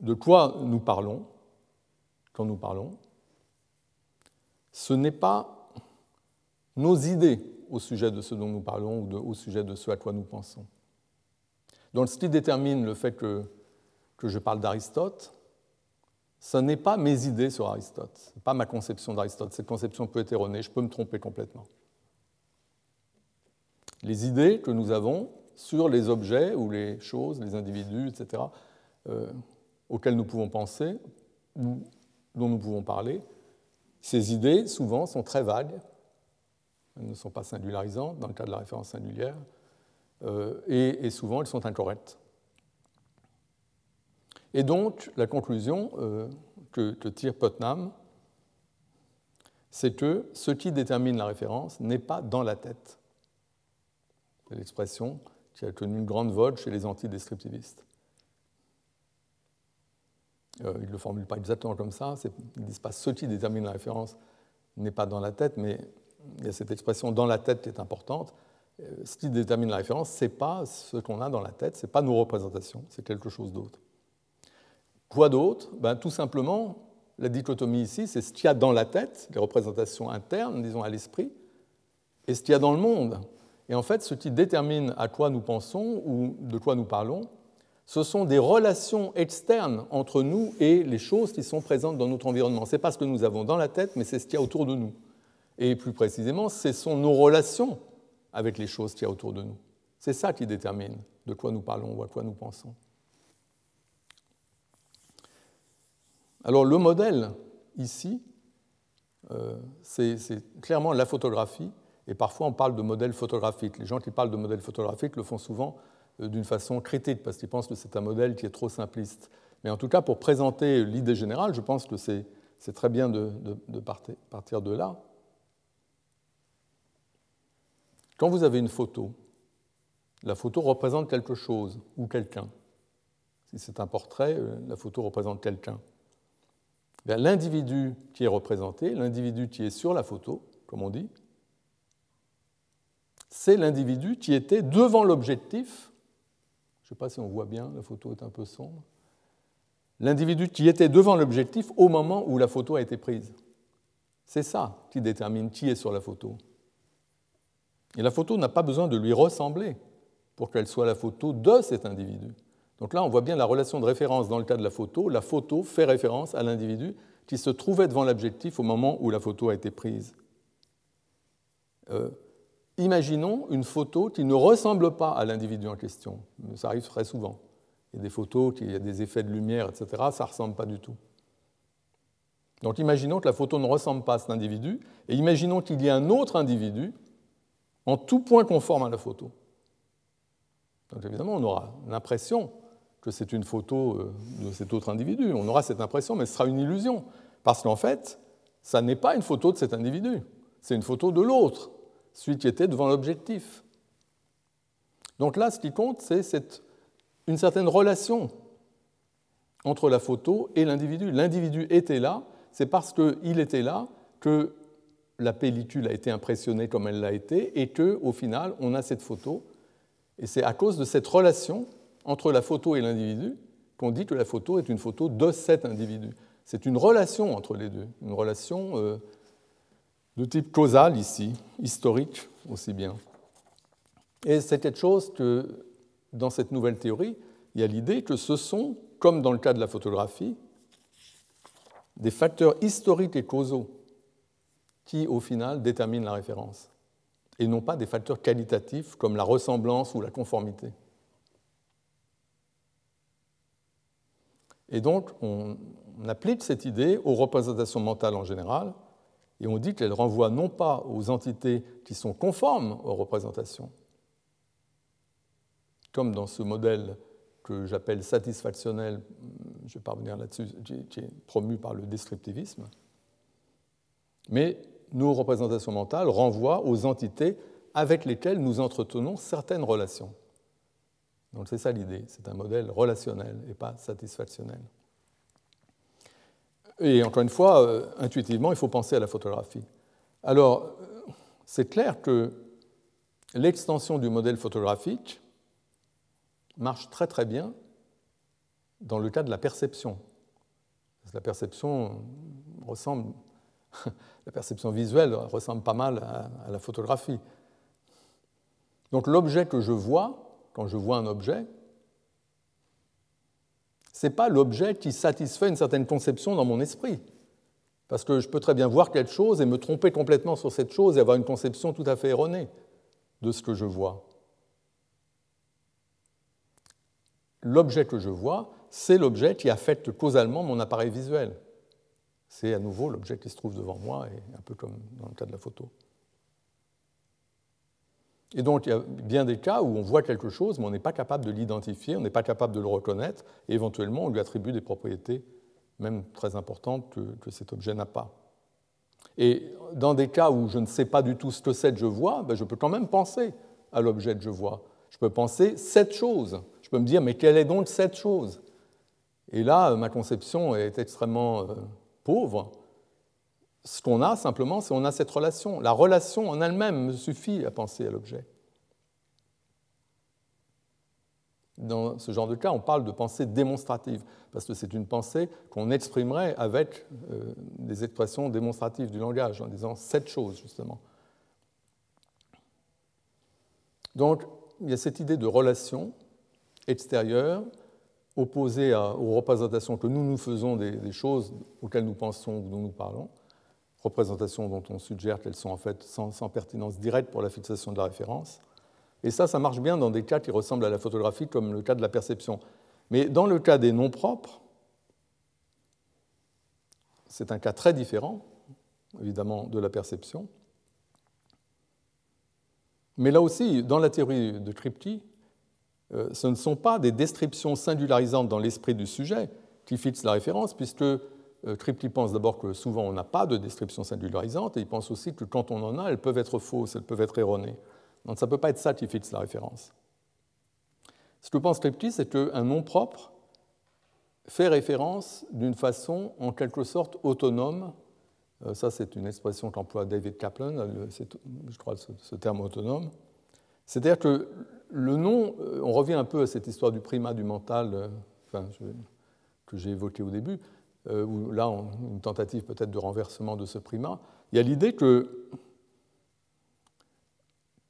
de quoi nous parlons quand nous parlons, ce n'est pas nos idées au sujet de ce dont nous parlons ou au sujet de ce à quoi nous pensons. Donc ce qui détermine le fait que, que je parle d'Aristote, ce n'est pas mes idées sur Aristote, ce n'est pas ma conception d'Aristote. Cette conception peut être erronée, je peux me tromper complètement. Les idées que nous avons sur les objets ou les choses, les individus, etc., euh, auxquels nous pouvons penser ou dont nous pouvons parler, ces idées, souvent, sont très vagues, elles ne sont pas singularisantes dans le cas de la référence singulière, euh, et, souvent elles sont incorrectes. Et donc, la conclusion euh, que, tire Putnam, c'est que ce qui détermine la référence n'est pas dans la tête. C'est l'expression qui a connu une grande vogue chez les antidescriptivistes. Euh, ils ne le formulent pas exactement comme ça, ils ne disent pas ce qui détermine la référence n'est pas dans la tête, mais il y a cette expression dans la tête qui est importante. Euh, ce qui détermine la référence, ce n'est pas ce qu'on a dans la tête, ce n'est pas nos représentations, c'est quelque chose d'autre. Quoi d'autre? Ben, Tout simplement, la dichotomie ici, c'est ce qu'il y a dans la tête, les représentations internes, disons, à l'esprit, et ce qu'il y a dans le monde. Et en fait, ce qui détermine à quoi nous pensons ou de quoi nous parlons, ce sont des relations externes entre nous et les choses qui sont présentes dans notre environnement. Ce n'est pas ce que nous avons dans la tête, mais c'est ce qu'il y a autour de nous. Et plus précisément, ce sont nos relations avec les choses qu'il y a autour de nous. C'est ça qui détermine de quoi nous parlons ou à quoi nous pensons. Alors le modèle ici, euh, c'est clairement la photographie, et parfois on parle de modèle photographique. Les gens qui parlent de modèle photographique le font souvent euh, d'une façon critique, parce qu'ils pensent que c'est un modèle qui est trop simpliste. Mais en tout cas, pour présenter l'idée générale, je pense que c'est très bien de, partir de là. Quand vous avez une photo, la photo représente quelque chose ou quelqu'un. Si c'est un portrait, euh, la photo représente quelqu'un. L'individu qui est représenté, l'individu qui est sur la photo, comme on dit, c'est l'individu qui était devant l'objectif je ne sais pas si on voit bien, la photo est un peu sombre. L'individu qui était devant l'objectif au moment où la photo a été prise. C'est ça qui détermine qui est sur la photo. Et la photo n'a pas besoin de lui ressembler pour qu'elle soit la photo de cet individu. Donc là, on voit bien la relation de référence dans le cas de la photo. La photo fait référence à l'individu qui se trouvait devant l'objectif au moment où la photo a été prise. Euh, imaginons une photo qui ne ressemble pas à l'individu en question. Ça arrive très souvent. Il y a des photos qui ont des effets de lumière, etc. Ça ne ressemble pas du tout. Donc imaginons que la photo ne ressemble pas à cet individu, et imaginons qu'il y ait un autre individu en tout point conforme à la photo. Donc évidemment, on aura l'impression que c'est une photo euh, de cet autre individu. On aura cette impression, mais ce sera une illusion. Parce qu'en fait, ça n'est pas une photo de cet individu, c'est une photo de l'autre celui qui était devant l'objectif. Donc là, ce qui compte, c'est une certaine relation entre la photo et l'individu. L'individu était là, c'est parce qu'il était là que la pellicule a été impressionnée comme elle l'a été et qu'au final, on a cette photo. Et c'est à cause de cette relation entre la photo et l'individu qu'on dit que la photo est une photo de cet individu. C'est une relation entre les deux, une relation euh, de type causal ici, historique aussi bien. Et c'est quelque chose que, dans cette nouvelle théorie, il y a l'idée que ce sont, comme dans le cas de la photographie, des facteurs historiques et causaux qui, au final, déterminent la référence, et non pas des facteurs qualitatifs comme la ressemblance ou la conformité. Et donc, on applique cette idée aux représentations mentales en général, et on dit qu'elle renvoie non pas aux entités qui sont conformes aux représentations, comme dans ce modèle que j'appelle satisfactionnel, je vais pas revenir là-dessus, qui est promu par le descriptivisme, mais nos représentations mentales renvoient aux entités avec lesquelles nous entretenons certaines relations. Donc c'est ça l'idée, c'est un modèle relationnel et pas satisfactionnel. Et encore une fois, euh, intuitivement, il faut penser à la photographie. Alors, c'est clair que l'extension du modèle photographique marche très très bien dans le cas de la perception. La perception ressemble, la perception visuelle ressemble pas mal à, la photographie. Donc l'objet que je vois, quand je vois un objet, ce n'est pas l'objet qui satisfait une certaine conception dans mon esprit. Parce que je peux très bien voir quelque chose et me tromper complètement sur cette chose et avoir une conception tout à fait erronée de ce que je vois. L'objet que je vois, c'est l'objet qui affecte causalement mon appareil visuel. C'est à nouveau l'objet qui se trouve devant moi, et un peu comme dans le cas de la photo. Et donc, il y a bien des cas où on voit quelque chose, mais on n'est pas capable de l'identifier, on n'est pas capable de le reconnaître, et éventuellement, on lui attribue des propriétés même très importante que, cet objet n'a pas. Et dans des cas où je ne sais pas du tout ce que c'est que je vois, ben je peux quand même penser à l'objet que je vois. Je peux penser cette chose. Je peux me dire, mais quelle est donc cette chose? Et là, ma conception est extrêmement euh, pauvre. Ce qu'on a simplement, c'est qu'on a cette relation. La relation en elle-même me suffit à penser à l'objet. Dans ce genre de cas, on parle de pensée démonstrative, parce que c'est une pensée qu'on exprimerait avec euh, des expressions démonstratives du langage, en disant cette chose, justement. Donc, il y a cette idée de relation extérieure opposée aux représentations que nous nous faisons des, choses auxquelles nous pensons ou dont nous parlons, représentations dont on suggère qu'elles sont en fait sans pertinence directe pour la fixation de la référence. Et ça, ça marche bien dans des cas qui ressemblent à la photographie, comme le cas de la perception. Mais dans le cas des noms propres, c'est un cas très différent, évidemment, de la perception. Mais là aussi, dans la théorie de Kripke, euh, ce ne sont pas des descriptions singularisantes dans l'esprit du sujet qui fixent la référence, puisque Kripke pense d'abord que souvent on n'a pas de description singularisante, et il pense aussi que quand on en a, elles peuvent être fausses, elles peuvent être erronées. Donc ça ne peut pas être ça qui fixe la référence. Ce que pense Kripke, c'est qu'un nom propre fait référence d'une façon en quelque sorte autonome. Euh, ça, c'est une expression qu'emploie David Kaplan, je crois, ce terme autonome. C'est-à-dire que le nom, euh, on revient un peu à cette histoire du primat du mental euh, que j'ai évoqué au début, où là, une tentative peut-être de renversement de ce primat. Il y a l'idée que,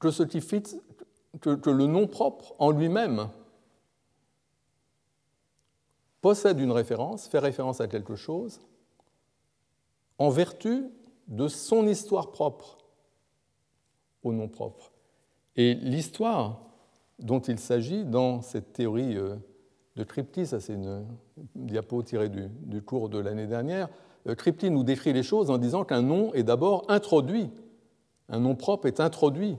le nom propre en lui-même possède une référence, fait référence à quelque chose, en vertu de son histoire propre au nom propre. Et l'histoire dont il s'agit dans cette théorie euh, de Kripke, ça c'est une diapo tirée du, cours de l'année dernière, euh, Kripke nous décrit les choses en disant qu'un nom est d'abord introduit, un nom propre est introduit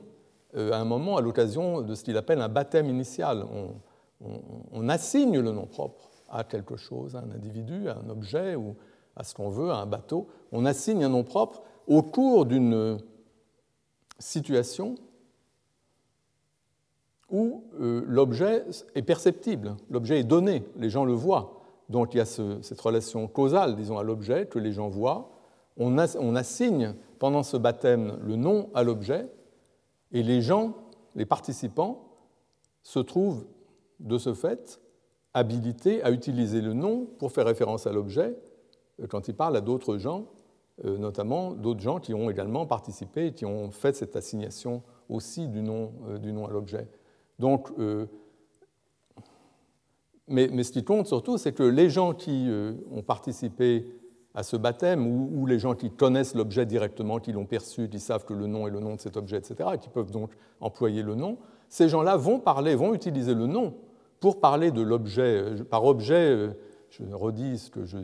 euh, à un moment à l'occasion de ce qu'il appelle un baptême initial. On, assigne le nom propre à quelque chose, à un individu, à un objet ou à ce qu'on veut, à un bateau. On assigne un nom propre au cours d'une situation où euh, l'objet est perceptible, l'objet est donné, les gens le voient. Donc il y a cette relation causale, disons, à l'objet que les gens voient. on assigne pendant ce baptême le nom à l'objet, et les gens, les participants, se trouvent de ce fait habilités à utiliser le nom pour faire référence à l'objet euh, quand ils parlent à d'autres gens, euh, notamment d'autres gens qui ont également participé et qui ont fait cette assignation aussi du nom, du nom à l'objet. Donc, mais, mais, ce qui compte surtout, c'est que les gens qui ont participé à ce baptême, ou, les gens qui connaissent l'objet directement, qui l'ont perçu, qui savent que le nom est le nom de cet objet, etc., et qui peuvent donc employer le nom, ces gens-là vont parler, vont utiliser le nom pour parler de l'objet. Par objet, euh, je redis ce que je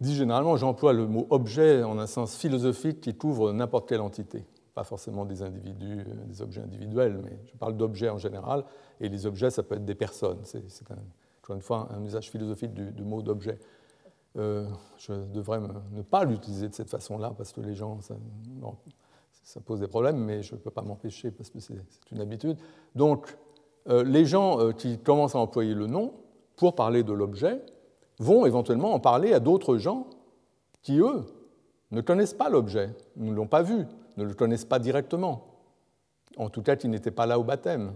dis généralement, j'emploie le mot objet en un sens philosophique qui couvre n'importe quelle entité, pas forcément des individus, euh, des objets individuels, mais je parle d'objets en général, et les objets, ça peut être des personnes. C'est, encore une fois un usage philosophique du mot d'objet. Euh, je devrais ne pas l'utiliser de cette façon-là parce que les gens, ça, pose des problèmes, mais je ne peux pas m'empêcher parce que c'est une habitude. Donc, euh, les gens qui commencent à employer le nom pour parler de l'objet vont éventuellement en parler à d'autres gens qui, eux, ne connaissent pas l'objet, ne l'ont pas vu, ne le connaissent pas directement. En tout cas, ils n'étaient pas là au baptême.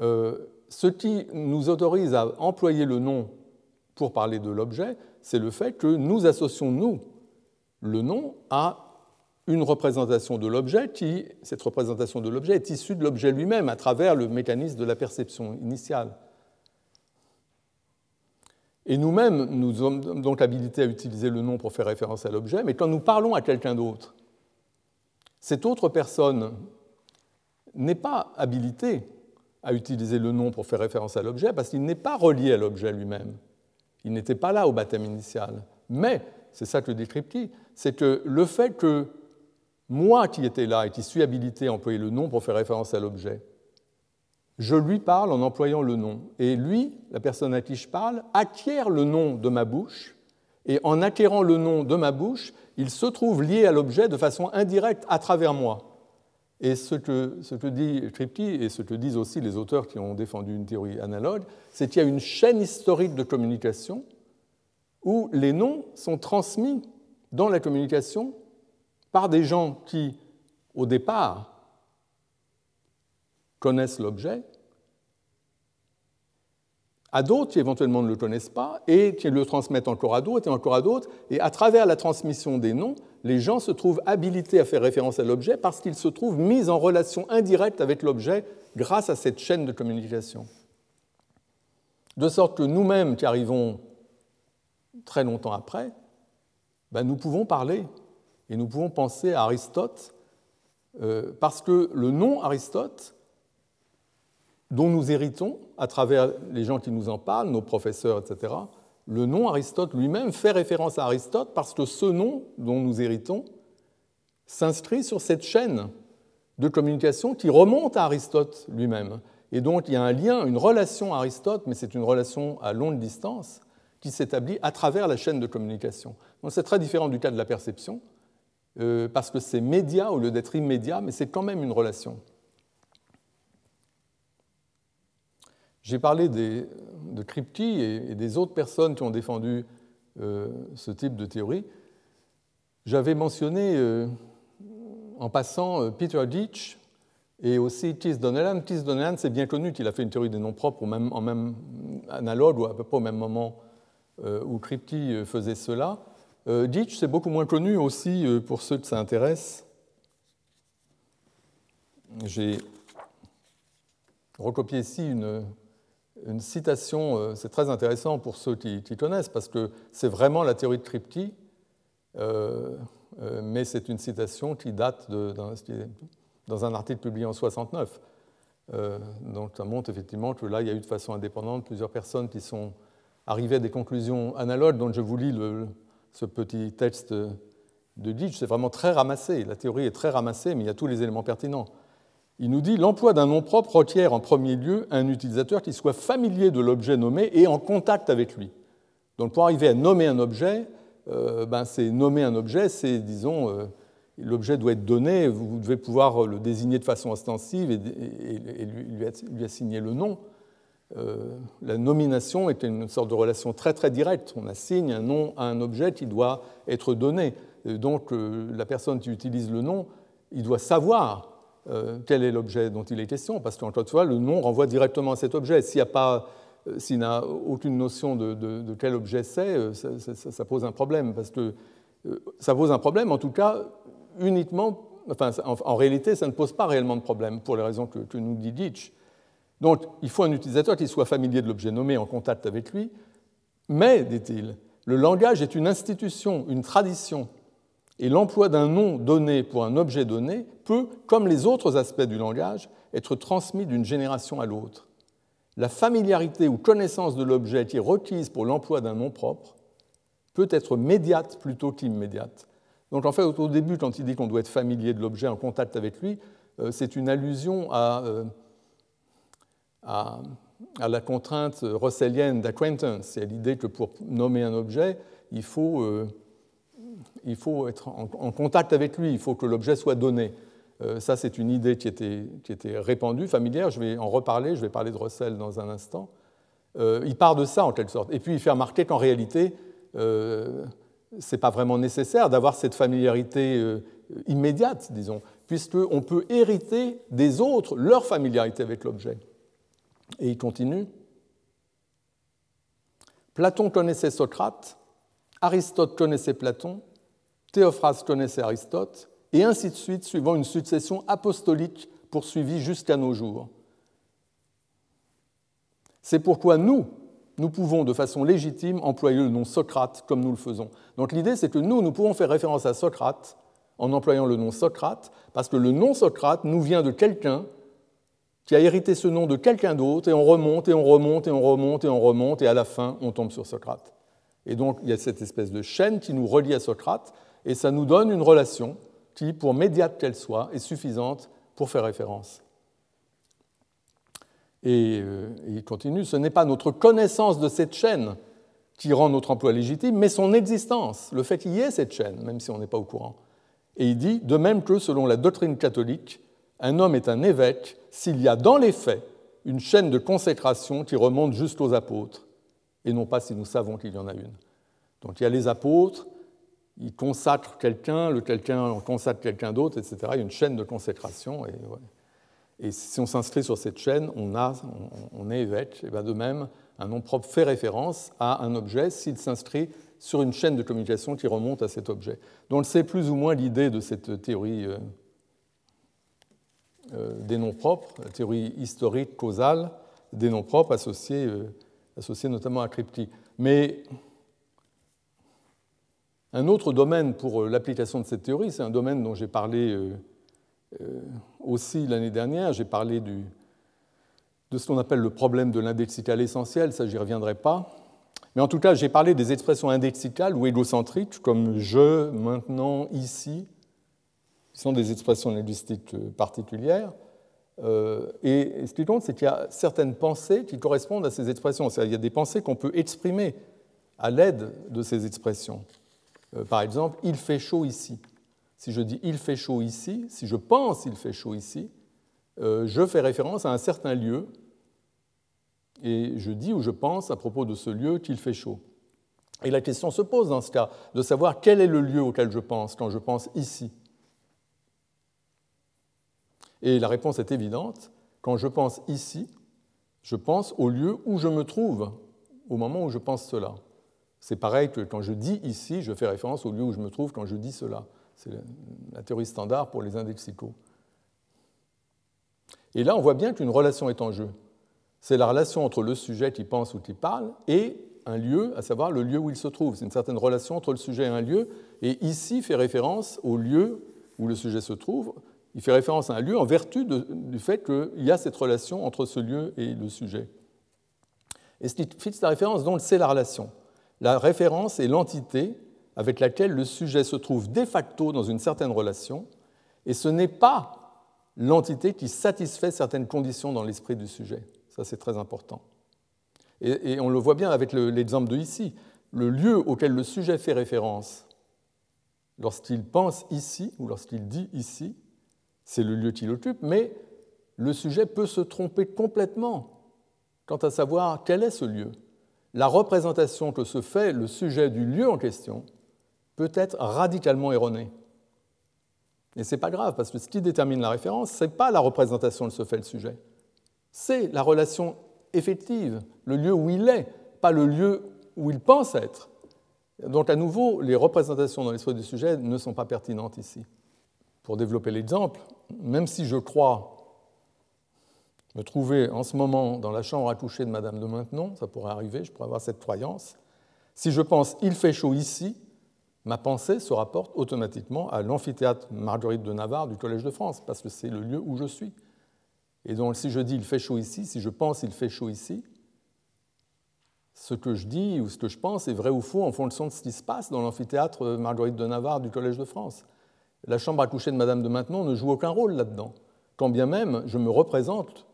Euh, ce qui nous autorise à employer le nom pour parler de l'objet, c'est le fait que nous associons, nous, le nom à une représentation de l'objet qui, cette représentation de l'objet est issue de l'objet lui-même à travers le mécanisme de la perception initiale. Et nous-mêmes, nous sommes donc habilités à utiliser le nom pour faire référence à l'objet, mais quand nous parlons à quelqu'un d'autre, cette autre personne n'est pas habilitée à utiliser le nom pour faire référence à l'objet parce qu'il n'est pas relié à l'objet lui-même. Il n'était pas là au baptême initial. Mais, c'est ça que le c'est que le fait que moi qui étais là et qui suis habilité à employer le nom pour faire référence à l'objet, je lui parle en employant le nom. Et lui, la personne à qui je parle, acquiert le nom de ma bouche. Et en acquérant le nom de ma bouche, il se trouve lié à l'objet de façon indirecte à travers moi. Et ce que, dit Tripti et ce que disent aussi les auteurs qui ont défendu une théorie analogue, c'est qu'il y a une chaîne historique de communication où les noms sont transmis dans la communication par des gens qui, au départ, connaissent l'objet, à d'autres qui éventuellement ne le connaissent pas et qui le transmettent encore à d'autres et encore à d'autres. Et à travers la transmission des noms, les gens se trouvent habilités à faire référence à l'objet parce qu'ils se trouvent mis en relation indirecte avec l'objet grâce à cette chaîne de communication. De sorte que nous-mêmes qui arrivons très longtemps après, ben nous pouvons parler et nous pouvons penser à Aristote euh, parce que le nom Aristote, dont nous héritons à travers les gens qui nous en parlent, nos professeurs, etc., le nom Aristote lui-même fait référence à Aristote parce que ce nom dont nous héritons s'inscrit sur cette chaîne de communication qui remonte à Aristote lui-même. Et donc il y a un lien, une relation à Aristote, mais c'est une relation à longue distance qui s'établit à travers la chaîne de communication. Donc c'est très différent du cas de la perception, euh, parce que c'est média au lieu d'être immédiat, mais c'est quand même une relation. J'ai parlé de Kripke et, des autres personnes qui ont défendu euh, ce type de théorie. J'avais mentionné euh, en passant euh, Peter Ditch et aussi Keith Donnellan. Keith Donnellan, c'est bien connu qu'il a fait une théorie des noms propres en même analogue ou à peu près au même moment où Kripke faisait cela. Ditch, c'est beaucoup moins connu aussi pour ceux que ça intéresse. J'ai recopié ici une, une citation, euh, c'est très intéressant pour ceux qui, connaissent, parce que c'est vraiment la théorie de Kripke, euh, euh, mais c'est une citation qui date dans, un article publié en 69. donc ça montre effectivement que là, il y a eu de façon indépendante plusieurs personnes qui sont arrivées à des conclusions analogues. Donc je vous lis ce petit texte de Ditch. C'est vraiment très ramassé. La théorie est très ramassée, mais il y a tous les éléments pertinents. Il nous dit l'emploi d'un nom propre requiert en premier lieu un utilisateur qui soit familier de l'objet nommé et en contact avec lui. Donc pour arriver à nommer un objet, euh, ben c'est nommer un objet, c'est disons euh, l'objet doit être donné, vous devez pouvoir le désigner de façon ostensive et, lui, assigner le nom. Euh, la nomination est une sorte de relation très très directe. On assigne un nom à un objet qui doit être donné. donc la personne qui utilise le nom, il doit savoir euh, quel est l'objet dont il est question, parce qu'encore une fois, le nom renvoie directement à cet objet. S'il euh, n'a aucune notion de, quel objet c'est, euh, ça, pose un problème, parce que ça pose un problème, en tout cas, uniquement, enfin, en, réalité, ça ne pose pas réellement de problème, pour les raisons que, nous dit Ditch. Donc, il faut un utilisateur qui soit familier de l'objet nommé, en contact avec lui, mais, dit-il, le langage est une institution, une tradition et l'emploi d'un nom donné pour un objet donné peut, comme les autres aspects du langage, être transmis d'une génération à l'autre. La familiarité ou connaissance de l'objet qui est requise pour l'emploi d'un nom propre peut être médiate plutôt qu'immédiate. Donc en fait, au début, quand il dit qu'on doit être familier de l'objet en contact avec lui, euh, c'est une allusion euh, à, à, la contrainte russellienne d'acquaintance, c'est l'idée que pour nommer un objet, il faut euh, il faut être en, contact avec lui, il faut que l'objet soit donné. Euh, ça, c'est une idée qui était, qui était, répandue, familière. Je vais en reparler, je vais parler de Russell dans un instant. Euh, il part de ça, en quelque sorte. Et puis, il fait remarquer qu'en réalité, euh, ce n'est pas vraiment nécessaire d'avoir cette familiarité euh, immédiate, disons, puisqu'on peut hériter des autres leur familiarité avec l'objet. Et il continue. Platon connaissait Socrate, Aristote connaissait Platon, Théophraste connaissait Aristote, et ainsi de suite, suivant une succession apostolique poursuivie jusqu'à nos jours. C'est pourquoi nous, nous pouvons de façon légitime employer le nom Socrate comme nous le faisons. Donc l'idée, c'est que nous, nous pouvons faire référence à Socrate en employant le nom Socrate, parce que le nom Socrate nous vient de quelqu'un qui a hérité ce nom de quelqu'un d'autre, et on remonte, et on remonte, et on remonte, et on remonte, et à la fin, on tombe sur Socrate. Et donc, il y a cette espèce de chaîne qui nous relie à Socrate, et ça nous donne une relation qui, pour médiate qu'elle soit, est suffisante pour faire référence. Et, euh, il continue, ce n'est pas notre connaissance de cette chaîne qui rend notre emploi légitime, mais son existence, le fait qu'il y ait cette chaîne, même si on n'est pas au courant. Et il dit, de même que selon la doctrine catholique, un homme est un évêque s'il y a dans les faits une chaîne de consécration qui remonte jusqu'aux apôtres, et non pas si nous savons qu'il y en a une. Donc il y a les apôtres, ils consacrent quelqu'un, le quelqu'un consacre quelqu'un d'autre, etc. Il y a une chaîne de consécration. Et, si on s'inscrit sur cette chaîne, on, a, on, est évêque. Et bien de même, un nom propre fait référence à un objet s'il s'inscrit sur une chaîne de communication qui remonte à cet objet. Donc c'est plus ou moins l'idée de cette théorie euh, euh, des noms propres, la théorie historique causale des noms propres associés, euh, notamment à Crypti. Mais un autre domaine pour euh, l'application de cette théorie, c'est un domaine dont j'ai parlé aussi l'année dernière, j'ai parlé de ce qu'on appelle le problème de l'indexical essentiel, ça j'y reviendrai pas. Mais en tout cas, j'ai parlé des expressions indexicales ou égocentriques, comme je, maintenant, ici, sont des expressions linguistiques euh, particulières. Euh, et ce qui compte, c'est qu'il y a certaines pensées qui correspondent à ces expressions. Il y a des pensées qu'on peut exprimer à l'aide de ces expressions. Euh, par exemple, il fait chaud ici. Si je dis il fait chaud ici, si je pense il fait chaud ici, je fais référence à un certain lieu et je dis ou je pense à propos de ce lieu qu'il fait chaud. Et la question se pose dans ce cas de savoir quel est le lieu auquel je pense quand je pense ici. Et la réponse est évidente. Quand je pense ici, je pense au lieu où je me trouve au moment où je pense cela. C'est pareil que quand je dis ici, je fais référence au lieu où je me trouve quand je dis cela. C'est la théorie standard pour les indexicaux. Et là, on voit bien qu'une relation est en jeu. C'est la relation entre le sujet qui pense ou qui parle et un lieu, à savoir le lieu où il se trouve. C'est une certaine relation entre le sujet et un lieu. Et ici fait référence au lieu où le sujet se trouve, il fait référence à un lieu en vertu du fait qu'il y a cette relation entre ce lieu et le sujet. Et ce qui fixe la référence, donc, c'est la relation. La référence est l'entité avec laquelle le sujet se trouve de facto dans une certaine relation, et ce n'est pas l'entité qui satisfait certaines conditions dans l'esprit du sujet. Ça, c'est très important. Et, on le voit bien avec l'exemple de ici. Le lieu auquel le sujet fait référence, lorsqu'il pense ici ou lorsqu'il dit ici, c'est le lieu qu'il occupe, mais le sujet peut se tromper complètement quant à savoir quel est ce lieu. La représentation que se fait le sujet du lieu en question peut être radicalement erronée. Et ce n'est pas grave, parce que ce qui détermine la référence, ce n'est pas la représentation que se fait le sujet, c'est la relation effective, le lieu où il est, pas le lieu où il pense être. Donc à nouveau, les représentations dans l'esprit du sujet ne sont pas pertinentes ici pour développer l'exemple, même si je crois me trouver en ce moment dans la chambre à coucher de Madame de Maintenon, ça pourrait arriver, je pourrais avoir cette croyance, si je pense il fait chaud ici, ma pensée se rapporte automatiquement à l'amphithéâtre Marguerite de Navarre du Collège de France, parce que c'est le lieu où je suis. Et donc si je dis il fait chaud ici, si je pense il fait chaud ici, ce que je dis ou ce que je pense est vrai ou faux en fonction de ce qui se passe dans l'amphithéâtre Marguerite de Navarre du Collège de France la chambre à coucher de Madame de Maintenon ne joue aucun rôle là-dedans, quand bien même je me représente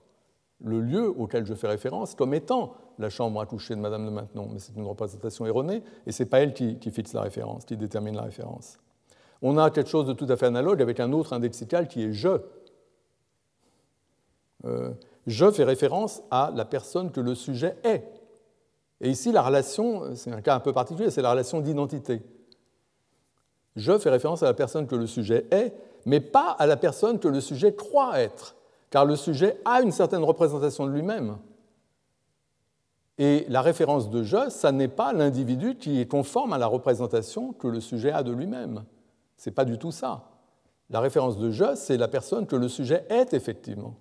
le lieu auquel je fais référence comme étant la chambre à coucher de Madame de Maintenon. Mais c'est une représentation erronée, et ce n'est pas elle qui, fixe la référence, qui détermine la référence. On a quelque chose de tout à fait analogue avec un autre indexical qui est je. Euh, je fait référence à la personne que le sujet est. Et ici, la relation, c'est un cas un peu particulier, c'est la relation d'identité. Je fait référence à la personne que le sujet est, mais pas à la personne que le sujet croit être, car le sujet a une certaine représentation de lui-même. Et la référence de je, ça n'est pas l'individu qui est conforme à la représentation que le sujet a de lui-même. Ce n'est pas du tout ça. La référence de je, c'est la personne que le sujet est effectivement.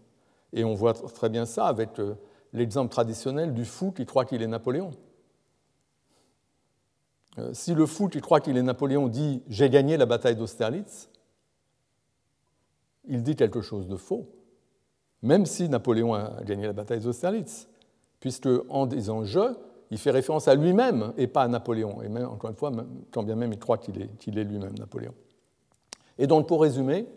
Et on voit très bien ça avec euh, l'exemple traditionnel du fou qui croit qu'il est Napoléon. Euh, si le fou qui croit qu'il est Napoléon dit J'ai gagné la bataille d'Austerlitz, il dit quelque chose de faux, même si Napoléon a gagné la bataille d'Austerlitz, puisque en disant je, il fait référence à lui-même et pas à Napoléon. Et même, encore une fois, quand bien même il croit qu'il est, lui-même Napoléon. Et donc, pour résumer,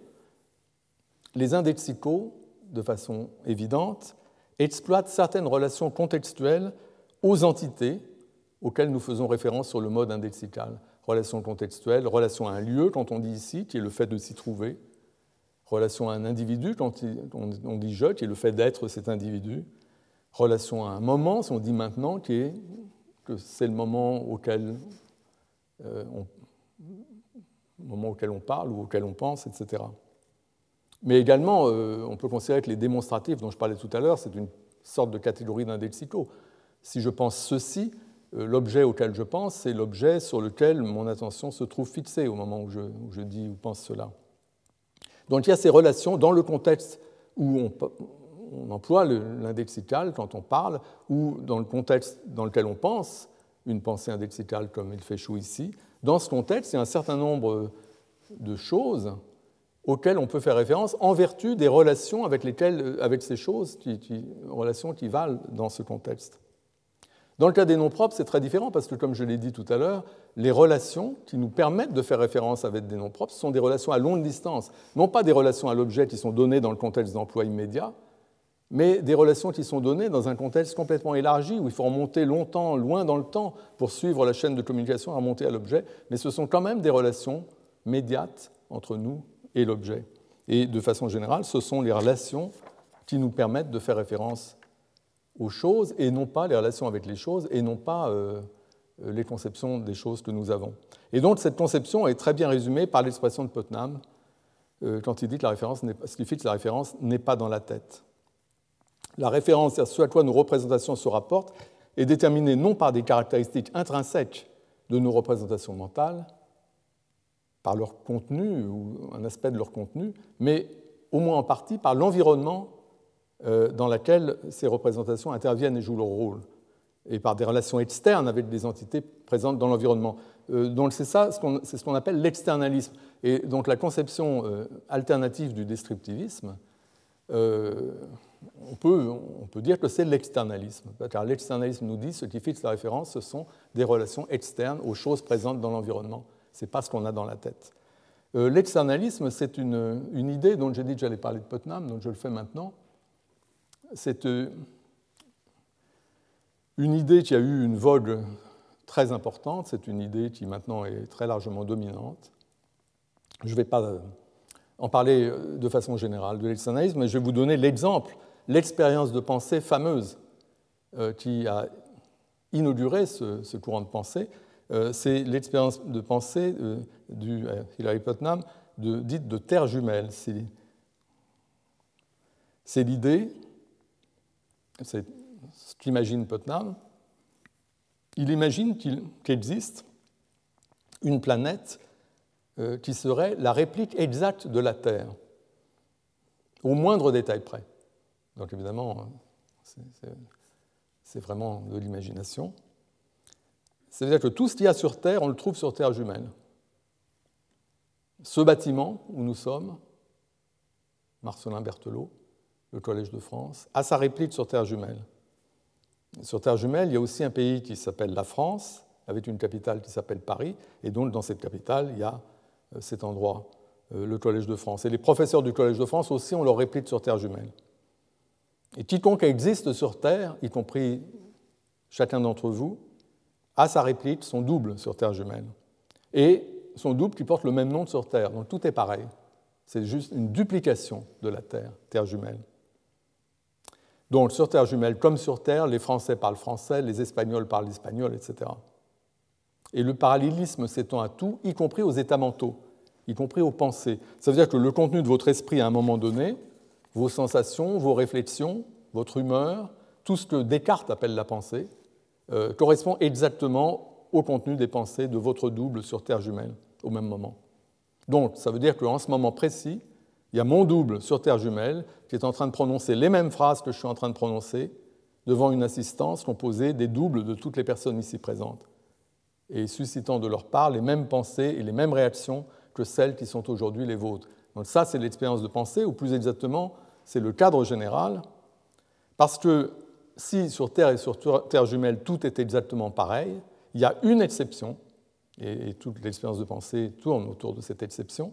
les indexicaux, de façon évidente, exploitent certaines relations contextuelles aux entités auxquelles nous faisons référence sur le mode indexical. Relation contextuelle, relation à un lieu, quand on dit ici, qui est le fait de s'y trouver. Relation à un individu, quand on dit je, qui est le fait d'être cet individu. Relation à un moment, si on dit maintenant, qui est que c'est le moment auquel euh, on moment auquel on parle ou auquel on pense, etc. Mais également, euh, on peut considérer que les démonstratifs dont je parlais tout à l'heure, c'est une sorte de catégorie d'indexico. Si je pense ceci, euh, l'objet auquel je pense, c'est l'objet sur lequel mon attention se trouve fixée au moment où je, dis ou pense cela. Donc il y a ces relations dans le contexte où on, emploie l'indexical quand on parle, ou dans le contexte dans lequel on pense, une pensée indexicale comme il fait chou ici, dans ce contexte, il y a un certain nombre de choses auxquelles on peut faire référence en vertu des relations avec, lesquelles, avec ces choses, relations qui valent dans ce contexte. Dans le cas des noms propres, c'est très différent parce que, comme je l'ai dit tout à l'heure, les relations qui nous permettent de faire référence avec des noms propres sont des relations à longue distance, non pas des relations à l'objet qui sont données dans le contexte d'emploi immédiat, mais des relations qui sont données dans un contexte complètement élargi, où il faut remonter longtemps, loin dans le temps, pour suivre la chaîne de communication et remonter à l'objet, mais ce sont quand même des relations médiates entre nous et l'objet. Et de façon générale, ce sont les relations qui nous permettent de faire référence aux choses, et non pas les relations avec les choses, et non pas euh, les conceptions des choses que nous avons. Et donc cette conception est très bien résumée par l'expression de Putnam, euh, quand il dit que la référence ce qui fixe la référence n'est pas dans la tête. La référence à ce à quoi nos représentations se rapportent est déterminée non par des caractéristiques intrinsèques de nos représentations mentales, par leur contenu ou un aspect de leur contenu, mais au moins en partie par l'environnement dans lequel ces représentations interviennent et jouent leur rôle, et par des relations externes avec des entités présentes dans l'environnement. Euh, donc c'est ça, c'est ce qu'on appelle l'externalisme. Et donc la conception euh, alternative du descriptivisme on peut, dire que c'est l'externalisme, car l'externalisme nous dit ce qui fixe la référence, ce sont des relations externes aux choses présentes dans l'environnement. Ce n'est pas ce qu'on a dans la tête. Euh, l'externalisme, c'est une, une, idée dont j'ai dit que j'allais parler de Putnam, donc je le fais maintenant. C'est euh, une idée qui a eu une vogue très importante, c'est une idée qui maintenant est très largement dominante. Je ne vais pas en parler de façon générale de l'externalisme, mais je vais vous donner l'exemple l'expérience de pensée fameuse euh, qui a inauguré ce, courant de pensée, euh, c'est l'expérience de pensée euh, du Hilary Putnam dite de terre jumelle. C'est l'idée, c'est ce qu'imagine Putnam. Il imagine qu'il existe une planète qui serait la réplique exacte de la Terre, au moindre détail près. Donc évidemment, c'est vraiment de l'imagination. C'est-à-dire que tout ce qu'il y a sur Terre, on le trouve sur Terre jumelle. Ce bâtiment où nous sommes, Marcelin Berthelot, le Collège de France, a sa réplique sur Terre jumelle. Sur Terre jumelle, il y a aussi un pays qui s'appelle la France, avec une capitale qui s'appelle Paris, et donc dans cette capitale, il y a euh, cet endroit, euh, le Collège de France. Et les professeurs du Collège de France aussi ont leur réplique sur Terre jumelle. Et quiconque existe sur Terre, y compris chacun d'entre vous, a sa réplique, son double sur Terre jumelle. Et son double qui porte le même nom sur Terre. Donc tout est pareil. C'est juste une duplication de la Terre, Terre jumelle. Donc sur Terre jumelle, comme sur Terre, les Français parlent français, les Espagnols parlent espagnol, etc. et le parallélisme s'étend à tout, y compris aux états mentaux, y compris aux pensées. Ça veut dire que le contenu de votre esprit à un moment donné, vos sensations, vos réflexions, votre humeur, tout ce que Descartes appelle la pensée, euh, correspond exactement au contenu des pensées de votre double sur Terre jumelle au même moment. Donc, ça veut dire qu'en ce moment précis, il y a mon double sur Terre jumelle qui est en train de prononcer les mêmes phrases que je suis en train de prononcer devant une assistance composée des doubles de toutes les personnes ici présentes et suscitant de leur part les mêmes pensées et les mêmes réactions que celles qui sont aujourd'hui les vôtres. Donc ça, c'est l'expérience de pensée, ou plus exactement, c'est le cadre général, parce que si sur Terre et sur Terre jumelle tout est exactement pareil, il y a une exception, et toute l'expérience de pensée tourne autour de cette exception,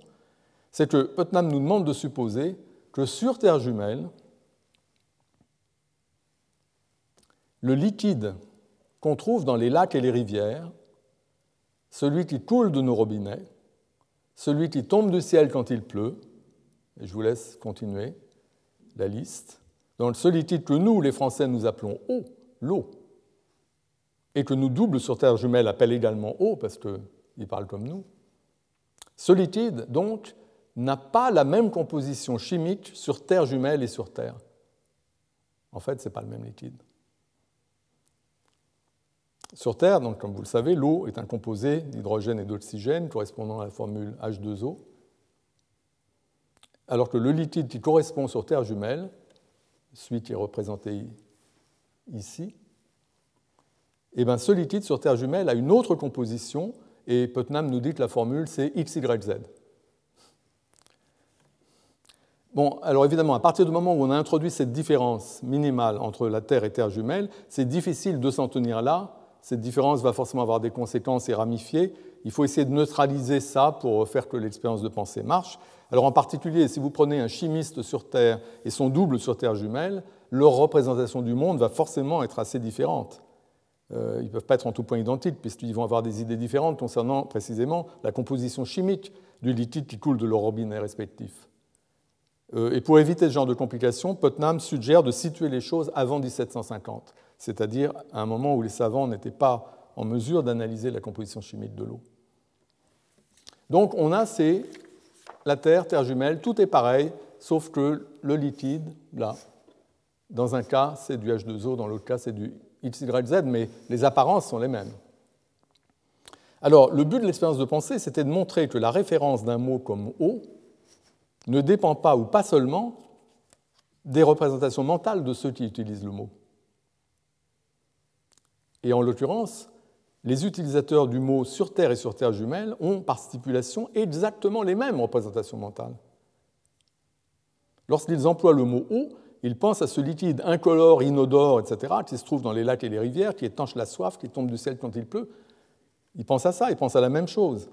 c'est que Putnam nous demande de supposer que sur Terre jumelle, le liquide qu'on trouve dans les lacs et les rivières, celui qui coule de nos robinets, celui qui tombe du ciel quand il pleut, et je vous laisse continuer la liste, dans ce liquide que nous, les Français, nous appelons eau, l'eau, et que nous, doubles sur Terre jumelle, appellent également eau, parce qu'il parle comme nous, ce liquide, donc, n'a pas la même composition chimique sur Terre jumelle et sur Terre. En fait, ce n'est pas le même liquide. Sur Terre, donc, comme vous le savez, l'eau est un composé d'hydrogène et d'oxygène correspondant à la formule H2O, alors que le liquide qui correspond sur Terre jumelle, celui qui est représenté ici, eh bien, ce liquide sur Terre jumelle a une autre composition, et Putnam nous dit que la formule c'est XYZ. Bon, alors évidemment, à partir du moment où on a introduit cette différence minimale entre la Terre et Terre jumelle, c'est difficile de s'en tenir là. Cette différence va forcément avoir des conséquences et ramifier. Il faut essayer de neutraliser ça pour faire que l'expérience de pensée marche. Alors en particulier, si vous prenez un chimiste sur Terre et son double sur Terre jumelle, leur représentation du monde va forcément être assez différente. Euh, ils ne peuvent pas être en tout point identiques, puisqu'ils vont avoir des idées différentes concernant précisément la composition chimique du liquide qui coule de leur robinet respectif. Euh, et pour éviter ce genre de complications, Putnam suggère de situer les choses avant 1750, c'est-à-dire à un moment où les savants n'étaient pas en mesure d'analyser la composition chimique de l'eau. Donc on a ces, la Terre, Terre jumelle, tout est pareil, sauf que le liquide, là, dans un cas c'est du H2O, dans l'autre cas c'est du XYZ, mais les apparences sont les mêmes. Alors le but de l'expérience de pensée, c'était de montrer que la référence d'un mot comme eau ne dépend pas ou pas seulement des représentations mentales de ceux qui utilisent le mot. Et en l'occurrence, les utilisateurs du mot sur Terre et sur Terre jumelle ont par stipulation exactement les mêmes représentations mentales. Lorsqu'ils emploient le mot eau, ils pensent à ce liquide incolore, inodore, etc., qui se trouve dans les lacs et les rivières, qui étanche la soif, qui tombe du ciel quand il pleut. Ils pensent à ça, ils pensent à la même chose.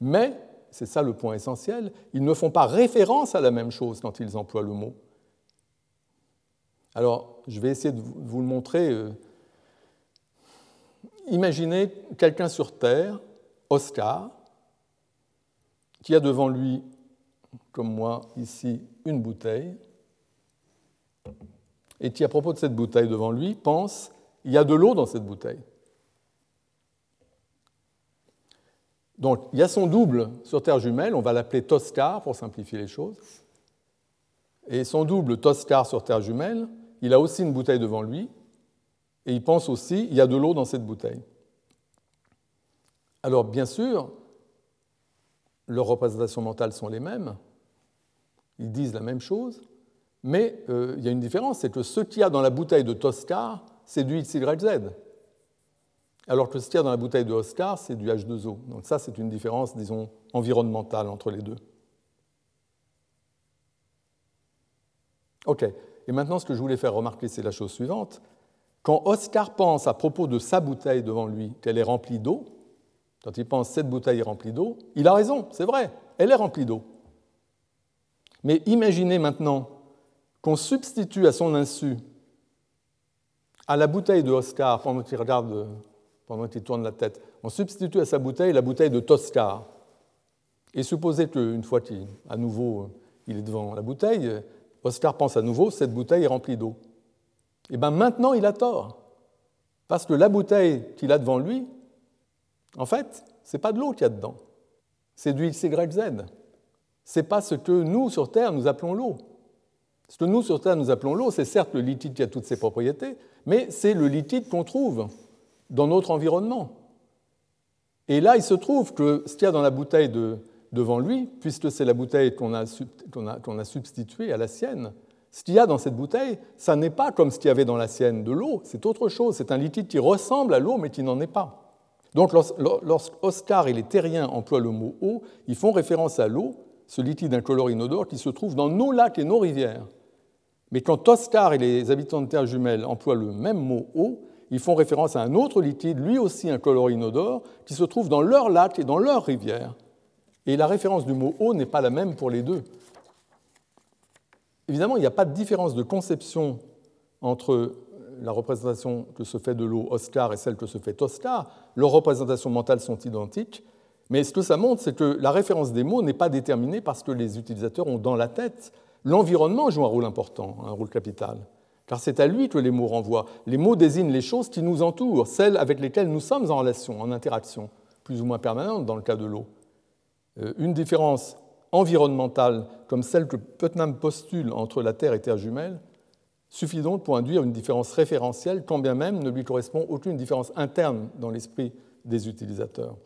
Mais c'est ça le point essentiel, ils ne font pas référence à la même chose quand ils emploient le mot. Alors, je vais essayer de vous le montrer. Euh. Imaginez quelqu'un sur Terre, Oscar, qui a devant lui, comme moi ici, une bouteille, et qui, à propos de cette bouteille devant lui, pense, il y a de l'eau dans cette bouteille. Donc, il y a son double sur Terre jumelle, on va l'appeler Toscar pour simplifier les choses. Et son double Toscar sur Terre jumelle, il a aussi une bouteille devant lui, et il pense aussi, il y a de l'eau dans cette bouteille. Alors, bien sûr, leurs représentations mentales sont les mêmes, ils disent la même chose, mais euh, il y a une différence, c'est que ce qu'il y a dans la bouteille de Toscar, c'est du XYZ alors que ce qu'il y a dans la bouteille de Oscar, c'est du H2O. Donc ça, c'est une différence, disons, environnementale entre les deux. OK. Et maintenant, ce que je voulais faire remarquer, c'est la chose suivante. Quand Oscar pense à propos de sa bouteille devant lui qu'elle est remplie d'eau, quand il pense cette bouteille est remplie d'eau, il a raison, c'est vrai, elle est remplie d'eau. Mais imaginez maintenant qu'on substitue à son insu à la bouteille de Oscar, pendant qu'il regarde pendant qu'il tourne la tête. On substitue à sa bouteille la bouteille de Toscar. Et supposez qu'une fois qu'à nouveau il est devant la bouteille, Oscar pense à nouveau, cette bouteille est remplie d'eau. Et bien maintenant il a tort. Parce que la bouteille qu'il a devant lui En fait, ce n'est pas de l'eau qu'il y a dedans, c'est du XYZ. Ce n'est pas ce que nous, sur Terre, nous appelons l'eau. Ce que nous, sur Terre, nous appelons l'eau, c'est certes le liquide qui a toutes ses propriétés, mais c'est le liquide qu'on trouve dans notre environnement. Et là, il se trouve que ce qu'il y a dans la bouteille devant lui, puisque c'est la bouteille qu'on a, substituée à la sienne, ce qu'il y a dans cette bouteille, ça n'est pas comme ce qu'il y avait dans la sienne de l'eau, c'est autre chose. C'est un liquide qui ressemble à l'eau, mais qui n'en est pas. Donc, lorsqu'Oscar et les terriens emploient le mot eau, ils font référence à l'eau, ce liquide incolore inodore qui se trouve dans nos lacs et nos rivières. Mais quand Oscar et les habitants de Terre Jumelle emploient le même mot eau, ils font référence à un autre liquide, lui aussi incolore inodore, qui se trouve dans leurs lacs et dans leurs rivières. Et la référence du mot eau n'est pas la même pour les deux. Évidemment, il n'y a pas de différence de conception entre la représentation que se fait de l'eau Oscar et celle que se fait Oscar. Leurs représentations mentales sont identiques, mais ce que ça montre, c'est que la référence des mots n'est pas déterminée parce que les utilisateurs ont dans la tête l'environnement joue un rôle important, un rôle capital, car c'est à lui que les mots renvoient. Les mots désignent les choses qui nous entourent, celles avec lesquelles nous sommes en relation, en interaction, plus ou moins permanente dans le cas de l'eau. Euh, une différence environnementale comme celle que Putnam postule entre la Terre et Terre jumelle suffit donc pour induire une différence référentielle, quand bien même ne lui correspond aucune différence interne dans l'esprit des utilisateurs.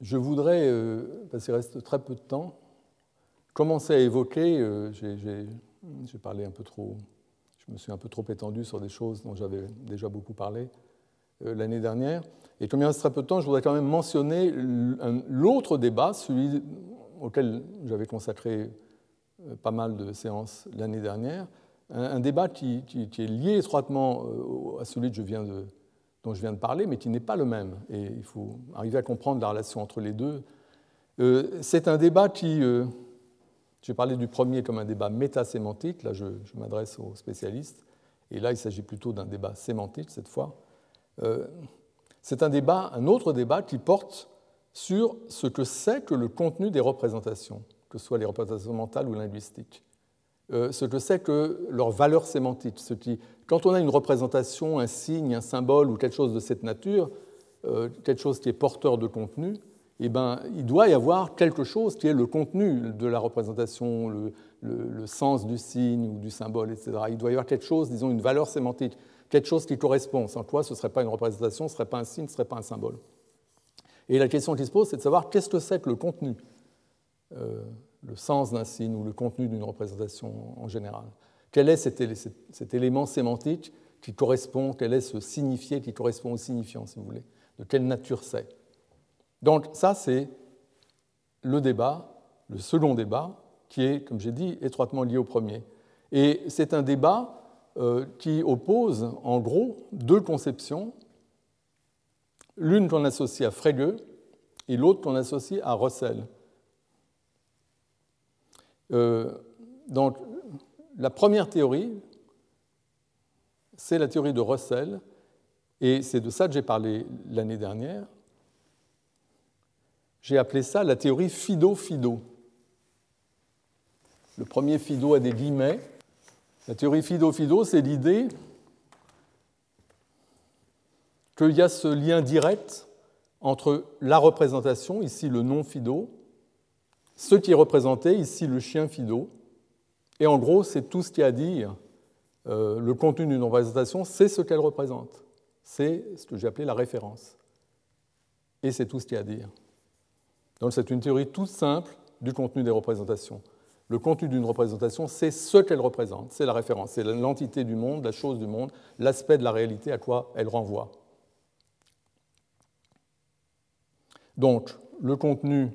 Je voudrais, euh, parce qu'il reste très peu de temps, commencer à évoquer, euh, j'ai parlé un peu trop, je me suis un peu trop étendu sur des choses dont j'avais déjà beaucoup parlé euh, l'année dernière. Et comme il reste très peu de temps, je voudrais quand même mentionner l'autre débat, celui auquel j'avais consacré euh, pas mal de séances l'année dernière, un, débat qui, est lié étroitement à celui dont je viens de parler, mais qui n'est pas le même. Et il faut arriver à comprendre la relation entre les deux. C'est un débat qui j'ai parlé du premier comme un débat métasémantique, là je, m'adresse aux spécialistes, et là il s'agit plutôt d'un débat sémantique cette fois. Euh, c'est un débat, un autre débat qui porte sur ce que c'est que le contenu des représentations, que ce soit les représentations mentales ou linguistiques. Euh, ce que c'est que leur valeur sémantique. Ce qui, quand on a une représentation, un signe, un symbole ou quelque chose de cette nature, euh, quelque chose qui est porteur de contenu, eh ben, il doit y avoir quelque chose qui est le contenu de la représentation, le, sens du signe ou du symbole, etc. Il doit y avoir quelque chose, disons, une valeur sémantique, quelque chose qui correspond. Sans quoi, ce ne serait pas une représentation, ce ne serait pas un signe, ce ne serait pas un symbole. Et la question qui se pose, c'est de savoir qu'est-ce que c'est que le contenu, euh, le sens d'un signe ou le contenu d'une représentation en général. Quel est cet, cet, élément sémantique qui correspond, quel est ce signifié qui correspond au signifiant, si vous voulez? De quelle nature c'est? Donc ça, c'est le débat, le second débat, qui est, comme j'ai dit, étroitement lié au premier. Et c'est un débat euh, qui oppose, en gros, deux conceptions, l'une qu'on associe à Frege et l'autre qu'on associe à Russell. Euh, donc, la première théorie, c'est la théorie de Russell, et c'est de ça que j'ai parlé l'année dernière. J'ai appelé ça la théorie Fido-Fido. Le premier Fido a des guillemets. La théorie Fido-Fido, c'est l'idée qu'il y a ce lien direct entre la représentation, ici le nom Fido, ce qui est représenté, ici le chien Fido, et en gros, c'est tout ce qu'il y a à dire. Euh, le contenu d'une représentation, c'est ce qu'elle représente. C'est ce que j'ai appelé la référence. Et c'est tout ce qu'il y a à dire. Donc c'est une théorie toute simple du contenu des représentations. Le contenu d'une représentation, c'est ce qu'elle représente, c'est la référence, c'est l'entité du monde, la chose du monde, l'aspect de la réalité à quoi elle renvoie. Donc, le contenu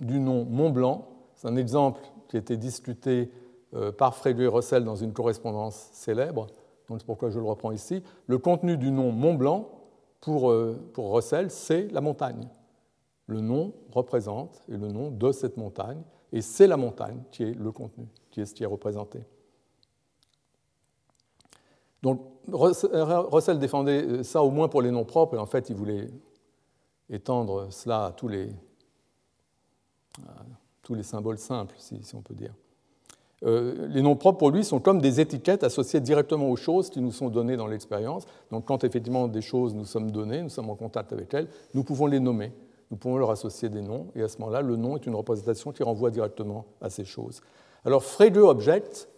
du nom Mont Blanc, c'est un exemple qui a été discuté euh, par et Russell dans une correspondance célèbre, donc c'est pourquoi je le reprends ici. Le contenu du nom Mont Blanc, pour, euh, pour c'est la montagne le nom représente et le nom de cette montagne, et c'est la montagne qui est le contenu, qui est ce qui est représenté. Donc Russell défendait ça au moins pour les noms propres, et en fait il voulait étendre cela à tous les, tous les symboles simples, si, on peut dire. Euh, les noms propres pour lui sont comme des étiquettes associées directement aux choses qui nous sont données dans l'expérience. Donc quand effectivement des choses nous sommes données, nous sommes en contact avec elles, nous pouvons les nommer, nous pouvons leur associer des noms, et à ce moment-là, le nom est une représentation qui renvoie directement à ces choses. Alors Frege objecte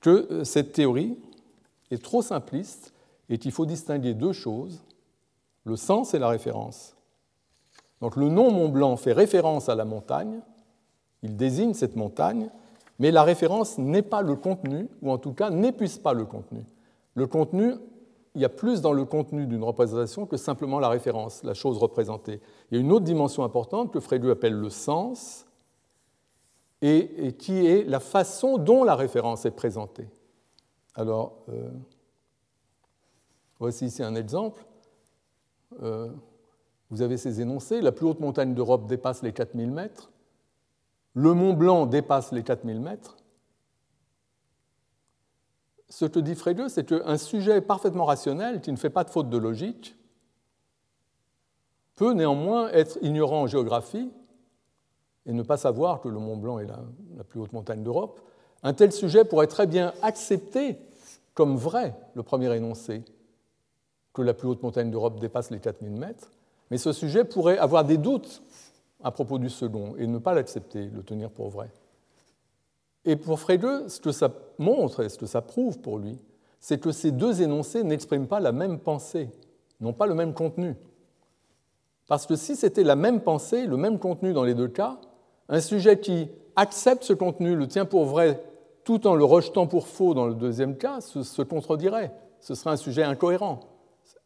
que euh, cette théorie est trop simpliste et qu'il faut distinguer deux choses, le sens et la référence. Donc le nom Mont Blanc fait référence à la montagne, il désigne cette montagne, mais la référence n'est pas le contenu, ou en tout cas n'épuise pas le contenu. Le contenu, il y a plus dans le contenu d'une représentation que simplement la référence, la chose représentée. Il y a une autre dimension importante que Frege appelle le sens, et, qui est la façon dont la référence est présentée. Alors, euh, voici ici un exemple. Euh, vous avez ces énoncés. La plus haute montagne d'Europe dépasse les 4000 mètres le Mont Blanc dépasse les 4000 mètres, ce que dit Frege, c'est qu'un sujet parfaitement rationnel, qui ne fait pas de faute de logique, peut néanmoins être ignorant en géographie et ne pas savoir que le Mont Blanc est la, la plus haute montagne d'Europe. Un tel sujet pourrait très bien accepter comme vrai le premier énoncé, que la plus haute montagne d'Europe dépasse les 4000 mètres, mais ce sujet pourrait avoir des doutes à propos du second et ne pas l'accepter, le tenir pour vrai. Et pour Frege, ce que ça montre et ce que ça prouve pour lui, c'est que ces deux énoncés n'expriment pas la même pensée, n'ont pas le même contenu. Parce que si c'était la même pensée, le même contenu dans les deux cas, un sujet qui accepte ce contenu, le tient pour vrai, tout en le rejetant pour faux dans le deuxième cas, se, contredirait. Ce serait un sujet incohérent.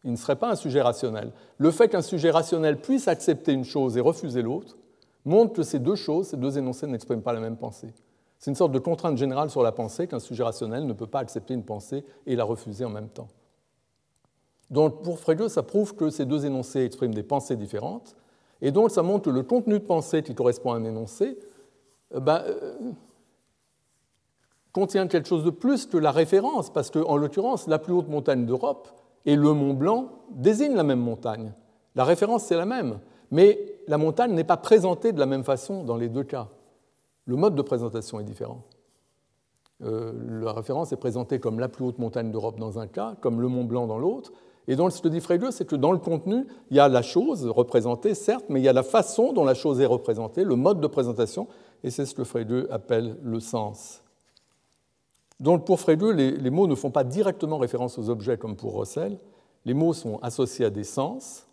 Il ne serait pas un sujet rationnel. Le fait qu'un sujet rationnel puisse accepter une chose et refuser l'autre montre que ces deux choses, ces deux énoncés n'expriment pas la même pensée. C'est une sorte de contrainte générale sur la pensée qu'un sujet rationnel ne peut pas accepter une pensée et la refuser en même temps. Donc pour Frege, ça prouve que ces deux énoncés expriment des pensées différentes, et donc ça montre que le contenu de pensée qui correspond à un énoncé euh, ben, euh, contient quelque chose de plus que la référence, parce qu'en l'occurrence, la plus haute montagne d'Europe et le Mont Blanc désignent la même montagne. La référence, c'est la même, mais la montagne n'est pas présentée de la même façon dans les deux cas. Le mode de présentation est différent. Euh, la référence est présentée comme la plus haute montagne d'Europe dans un cas, comme le Mont Blanc dans l'autre. Et donc, ce que dit Frege, c'est que dans le contenu, il y a la chose représentée, certes, mais il y a la façon dont la chose est représentée, le mode de présentation, et c'est ce que Frege appelle le sens. Donc pour Frege, les, mots ne font pas directement référence aux objets comme pour Russell. Les mots sont associés à des sens,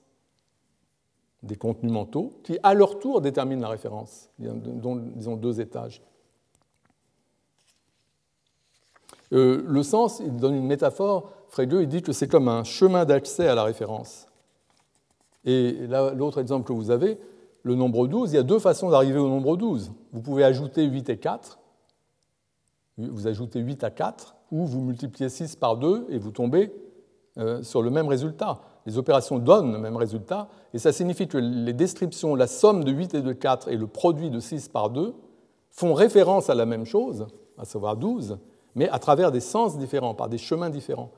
des contenus mentaux, qui à leur tour déterminent la référence, dont, disons, deux étages. Euh, le sens, il donne une métaphore, Frege, il dit que c'est comme un chemin d'accès à la référence. Et là, l'autre exemple que vous avez, le nombre 12, il y a deux façons d'arriver au nombre 12. Vous pouvez ajouter 8 et 4, vous ajoutez 8 à 4, ou vous multipliez 6 par 2 et vous tombez euh, sur le même résultat. Les opérations donnent le même résultat, et ça signifie que les descriptions, la somme de 8 et de 4 et le produit de 6 par 2 font référence à la même chose, à savoir 12, mais à travers des sens différents, par des chemins différents.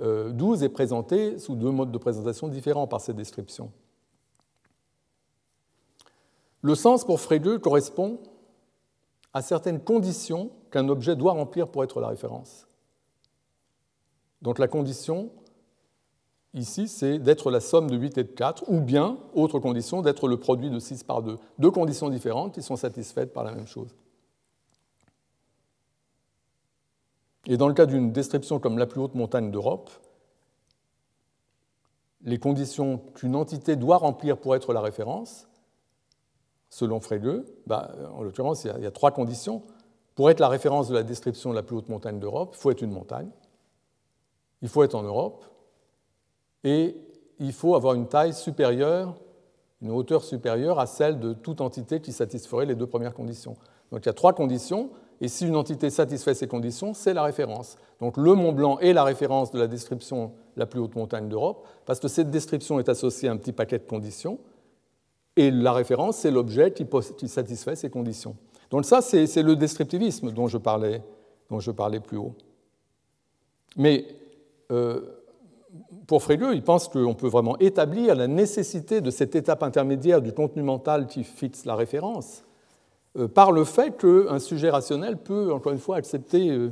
12 euh, est présenté sous deux modes de présentation différents par ces descriptions. Le sens pour Frege correspond à certaines conditions qu'un objet doit remplir pour être la référence. Donc la condition, ici, c'est d'être la somme de 8 et de 4, ou bien, autre condition, d'être le produit de 6 par 2. Deux conditions différentes qui sont satisfaites par la même chose. Et dans le cas d'une description comme la plus haute montagne d'Europe, les conditions qu'une entité doit remplir pour être la référence, selon Frege, bah, en l'occurrence, il, y a trois conditions. Pour être la référence de la description de la plus haute montagne d'Europe, il faut être une montagne, il faut être en Europe, et il faut avoir une taille supérieure, une hauteur supérieure à celle de toute entité qui satisferait les deux premières conditions. Donc il y a trois conditions, et si une entité satisfait ces conditions, c'est la référence. Donc le Mont Blanc est la référence de la description de la plus haute montagne d'Europe, parce que cette description est associée à un petit paquet de conditions, et la référence, c'est l'objet qui satisfait ces conditions. Donc ça, c'est le descriptivisme dont je parlais, dont je parlais plus haut. Mais euh, pour Frege, il pense qu'on peut vraiment établir la nécessité de cette étape intermédiaire du contenu mental qui fixe la référence par le fait qu'un sujet rationnel peut, encore une fois, accepter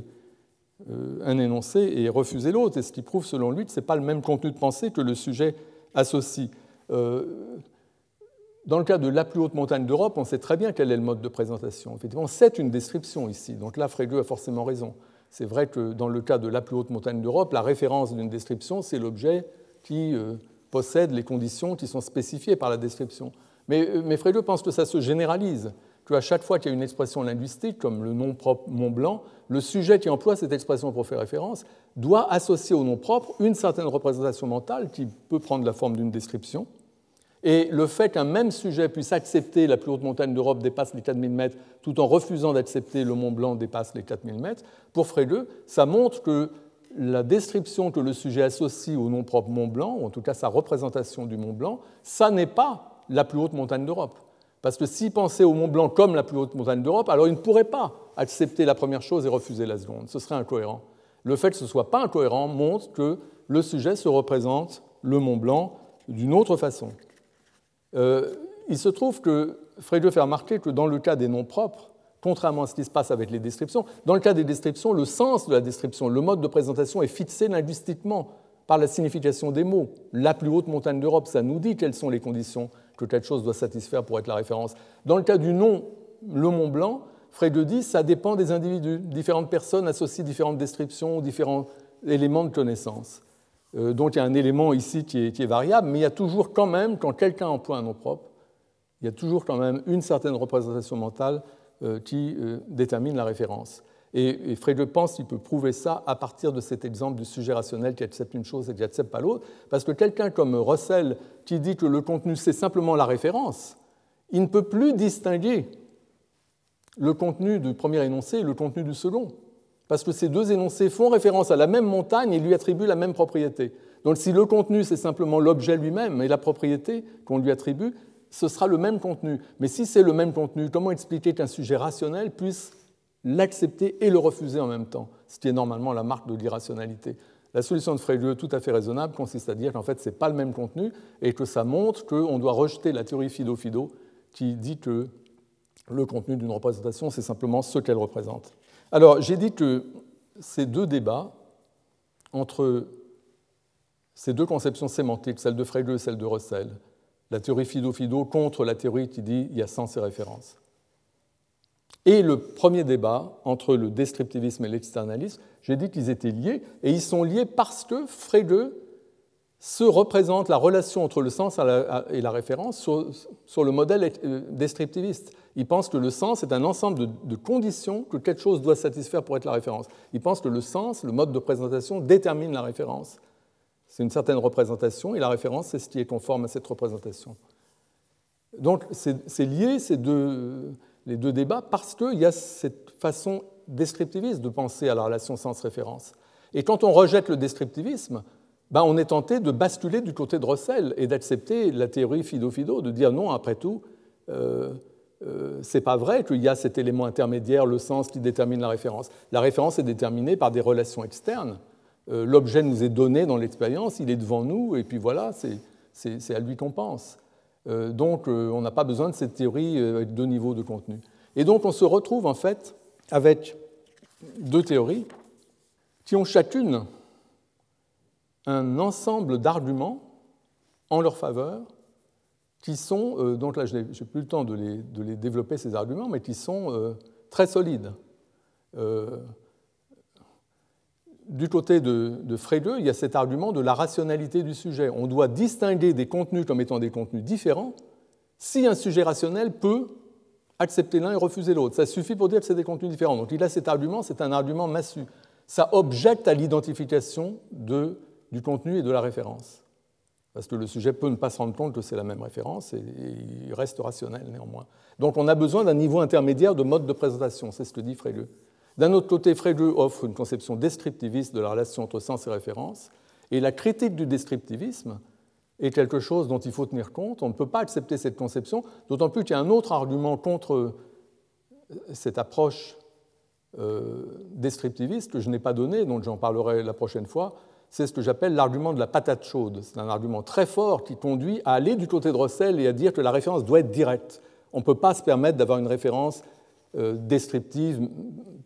un énoncé et refuser l'autre, et ce qui prouve, selon lui, que ce n'est pas le même contenu de pensée que le sujet associe. Dans le cas de la plus haute montagne d'Europe, on sait très bien quel est le mode de présentation. Effectivement, c'est une description ici. Donc là, Frege a forcément raison. C'est vrai que dans le cas de la plus haute montagne d'Europe, la référence d'une description, c'est l'objet qui euh, possède les conditions qui sont spécifiées par la description. Mais, euh, mais Frege pense que ça se généralise, qu'à chaque fois qu'il y a une expression linguistique, comme le nom propre Mont Blanc, le sujet qui emploie cette expression pour faire référence doit associer au nom propre une certaine représentation mentale qui peut prendre la forme d'une description et le fait qu'un même sujet puisse accepter la plus haute montagne d'Europe dépasse les 4000 mètres tout en refusant d'accepter le Mont Blanc dépasse les 4000 mètres, pour Frege, ça montre que la description que le sujet associe au nom propre Mont Blanc, ou en tout cas sa représentation du Mont Blanc, ça n'est pas la plus haute montagne d'Europe. Parce que s'il pensait au Mont Blanc comme la plus haute montagne d'Europe, alors il ne pourrait pas accepter la première chose et refuser la seconde. Ce serait incohérent. Le fait que ce ne soit pas incohérent montre que le sujet se représente le Mont Blanc d'une autre façon. Euh, il se trouve que Frege fait remarquer que dans le cas des noms propres, contrairement à ce qui se passe avec les descriptions, dans le cas des descriptions, le sens de la description, le mode de présentation est fixé linguistiquement par la signification des mots. La plus haute montagne d'Europe, ça nous dit quelles sont les conditions que quelque chose doit satisfaire pour être la référence. Dans le cas du nom, le Mont Blanc, Frege dit ça dépend des individus. Différentes personnes associent différentes descriptions, différents éléments de connaissance. Euh, donc il y a un élément ici qui est, variable, mais il y a toujours quand même, quand quelqu'un emploie un nom propre, il y a toujours quand même une certaine représentation mentale euh, qui euh, détermine la référence. Et, et pense qu'il peut prouver ça à partir de cet exemple du sujet rationnel qui accepte une chose et qui n'accepte pas l'autre, parce que quelqu'un comme Russell, qui dit que le contenu c'est simplement la référence, il ne peut plus distinguer le contenu du premier énoncé et le contenu du second parce que ces deux énoncés font référence à la même montagne et lui attribuent la même propriété. Donc si le contenu, c'est simplement l'objet lui-même et la propriété qu'on lui attribue, ce sera le même contenu. Mais si c'est le même contenu, comment expliquer qu'un sujet rationnel puisse l'accepter et le refuser en même temps, ce qui est normalement la marque de l'irrationalité? La solution de Frege, tout à fait raisonnable, consiste à dire qu'en fait, ce n'est pas le même contenu et que ça montre qu'on doit rejeter la théorie Fido-Fido qui dit que le contenu d'une représentation, c'est simplement ce qu'elle représente. Alors, j'ai dit que ces deux débats entre ces deux conceptions sémantiques, celle de Frege et celle de Russell, la théorie Fido-Fido contre la théorie qui dit il y a sens et référence. Et le premier débat entre le descriptivisme et l'externalisme, j'ai dit qu'ils étaient liés, et ils sont liés parce que Frege se représente la relation entre le sens et la référence sur, le modèle euh, descriptiviste. Il pense que le sens est un ensemble de, conditions que quelque chose doit satisfaire pour être la référence. Il pense que le sens, le mode de présentation, détermine la référence. C'est une certaine représentation, et la référence, c'est ce qui est conforme à cette représentation. Donc c'est lié, ces deux, les deux débats, parce qu'il y a cette façon descriptiviste de penser à la relation sens-référence. Et quand on rejette le descriptivisme, ben, on est tenté de basculer du côté de Russell et d'accepter la théorie Fido-Fido, de dire non, après tout, euh, euh, c'est pas vrai qu'il y a cet élément intermédiaire, le sens qui détermine la référence. La référence est déterminée par des relations externes. Euh, l'objet nous est donné dans l'expérience, il est devant nous, et puis voilà, c'est à lui qu'on pense. Euh, donc on n'a pas besoin de cette théorie avec deux niveaux de contenu. Et donc on se retrouve en fait avec deux théories qui ont chacune un ensemble d'arguments en leur faveur qui sont, euh, donc là je n'ai plus le temps de les, développer ces arguments, mais qui sont euh, très solides. Euh, du côté de, de Frege, il y a cet argument de la rationalité du sujet. On doit distinguer des contenus comme étant des contenus différents si un sujet rationnel peut accepter l'un et refuser l'autre. Ça suffit pour dire que c'est des contenus différents. Donc il a cet argument, c'est un argument massu. Ça objecte à l'identification du contenu et de la référence. Parce que le sujet peut ne pas se rendre compte que c'est la même référence et, il reste rationnel néanmoins. Donc on a besoin d'un niveau intermédiaire de mode de présentation, c'est ce que dit Frege. D'un autre côté, Frege offre une conception descriptiviste de la relation entre sens et référence, et la critique du descriptivisme est quelque chose dont il faut tenir compte. On ne peut pas accepter cette conception, d'autant plus qu'il y a un autre argument contre cette approche euh, descriptiviste que je n'ai pas donné, dont j'en parlerai la prochaine fois, c'est ce que j'appelle l'argument de la patate chaude. C'est un argument très fort qui conduit à aller du côté de Russell et à dire que la référence doit être directe. On ne peut pas se permettre d'avoir une référence euh, descriptive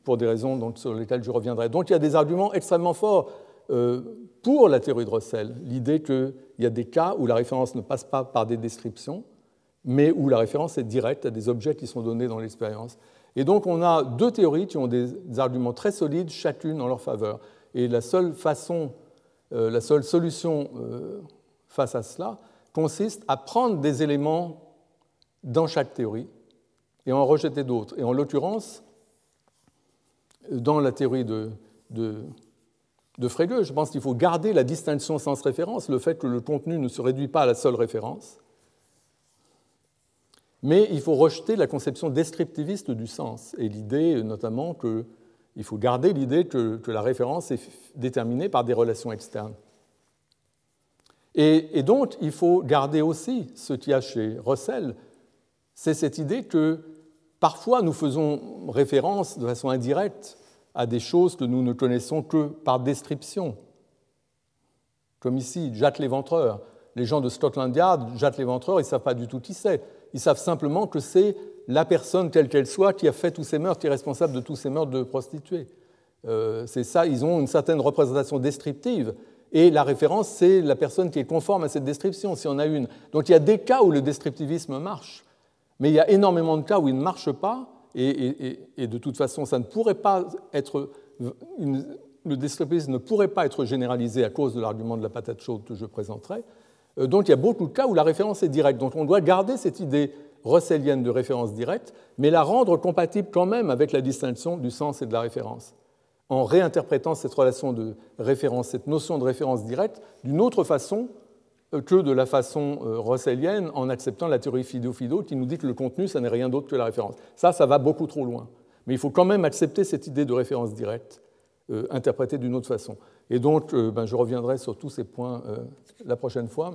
pour des raisons sur lesquelles je reviendrai. Donc il y a des arguments extrêmement forts euh, pour la théorie de Russell. L'idée qu'il y a des cas où la référence ne passe pas par des descriptions, mais où la référence est directe à des objets qui sont donnés dans l'expérience. Et donc on a deux théories qui ont des arguments très solides, chacune en leur faveur. Et la seule façon, la seule solution face à cela consiste à prendre des éléments dans chaque théorie et en rejeter d'autres. Et en l'occurrence, dans la théorie de, de, Frege, je pense qu'il faut garder la distinction sens-référence, le fait que le contenu ne se réduit pas à la seule référence, mais il faut rejeter la conception descriptiviste du sens et l'idée notamment qu'il faut garder l'idée que, la référence est déterminée par des relations externes. Et, et donc, il faut garder aussi ce qu'il y a chez Russell, c'est cette idée que Parfois, nous faisons référence de façon indirecte à des choses que nous ne connaissons que par description. Comme ici, Jacques l'Éventreur. Les gens de Scotland Yard, Jacques l'Éventreur, ils ne savent pas du tout qui c'est. Ils savent simplement que c'est la personne, telle qu'elle soit, qui a fait tous ces meurtres, qui est responsable de tous ces meurtres de prostituées. Euh, c'est ça, ils ont une certaine représentation descriptive. Et la référence, c'est la personne qui est conforme à cette description, si on a une. Donc il y a des cas où le descriptivisme marche. Mais il y a énormément de cas où il ne marche pas, et, de toute façon, ça ne pourrait pas être. le descriptivisme ne pourrait pas être généralisé à cause de l'argument de la patate chaude que je présenterai. Euh, donc il y a beaucoup de cas où la référence est directe. Donc on doit garder cette idée russellienne de référence directe, mais la rendre compatible quand même avec la distinction du sens et de la référence, en réinterprétant cette relation de référence, cette notion de référence directe, d'une autre façon que de la façon euh, russellienne en acceptant la théorie Fido-Fido qui nous dit que le contenu, ça n'est rien d'autre que la référence. Ça, ça va beaucoup trop loin. Mais il faut quand même accepter cette idée de référence directe, euh, interprétée d'une autre façon. Et donc, euh, ben, je reviendrai sur tous ces points la prochaine fois.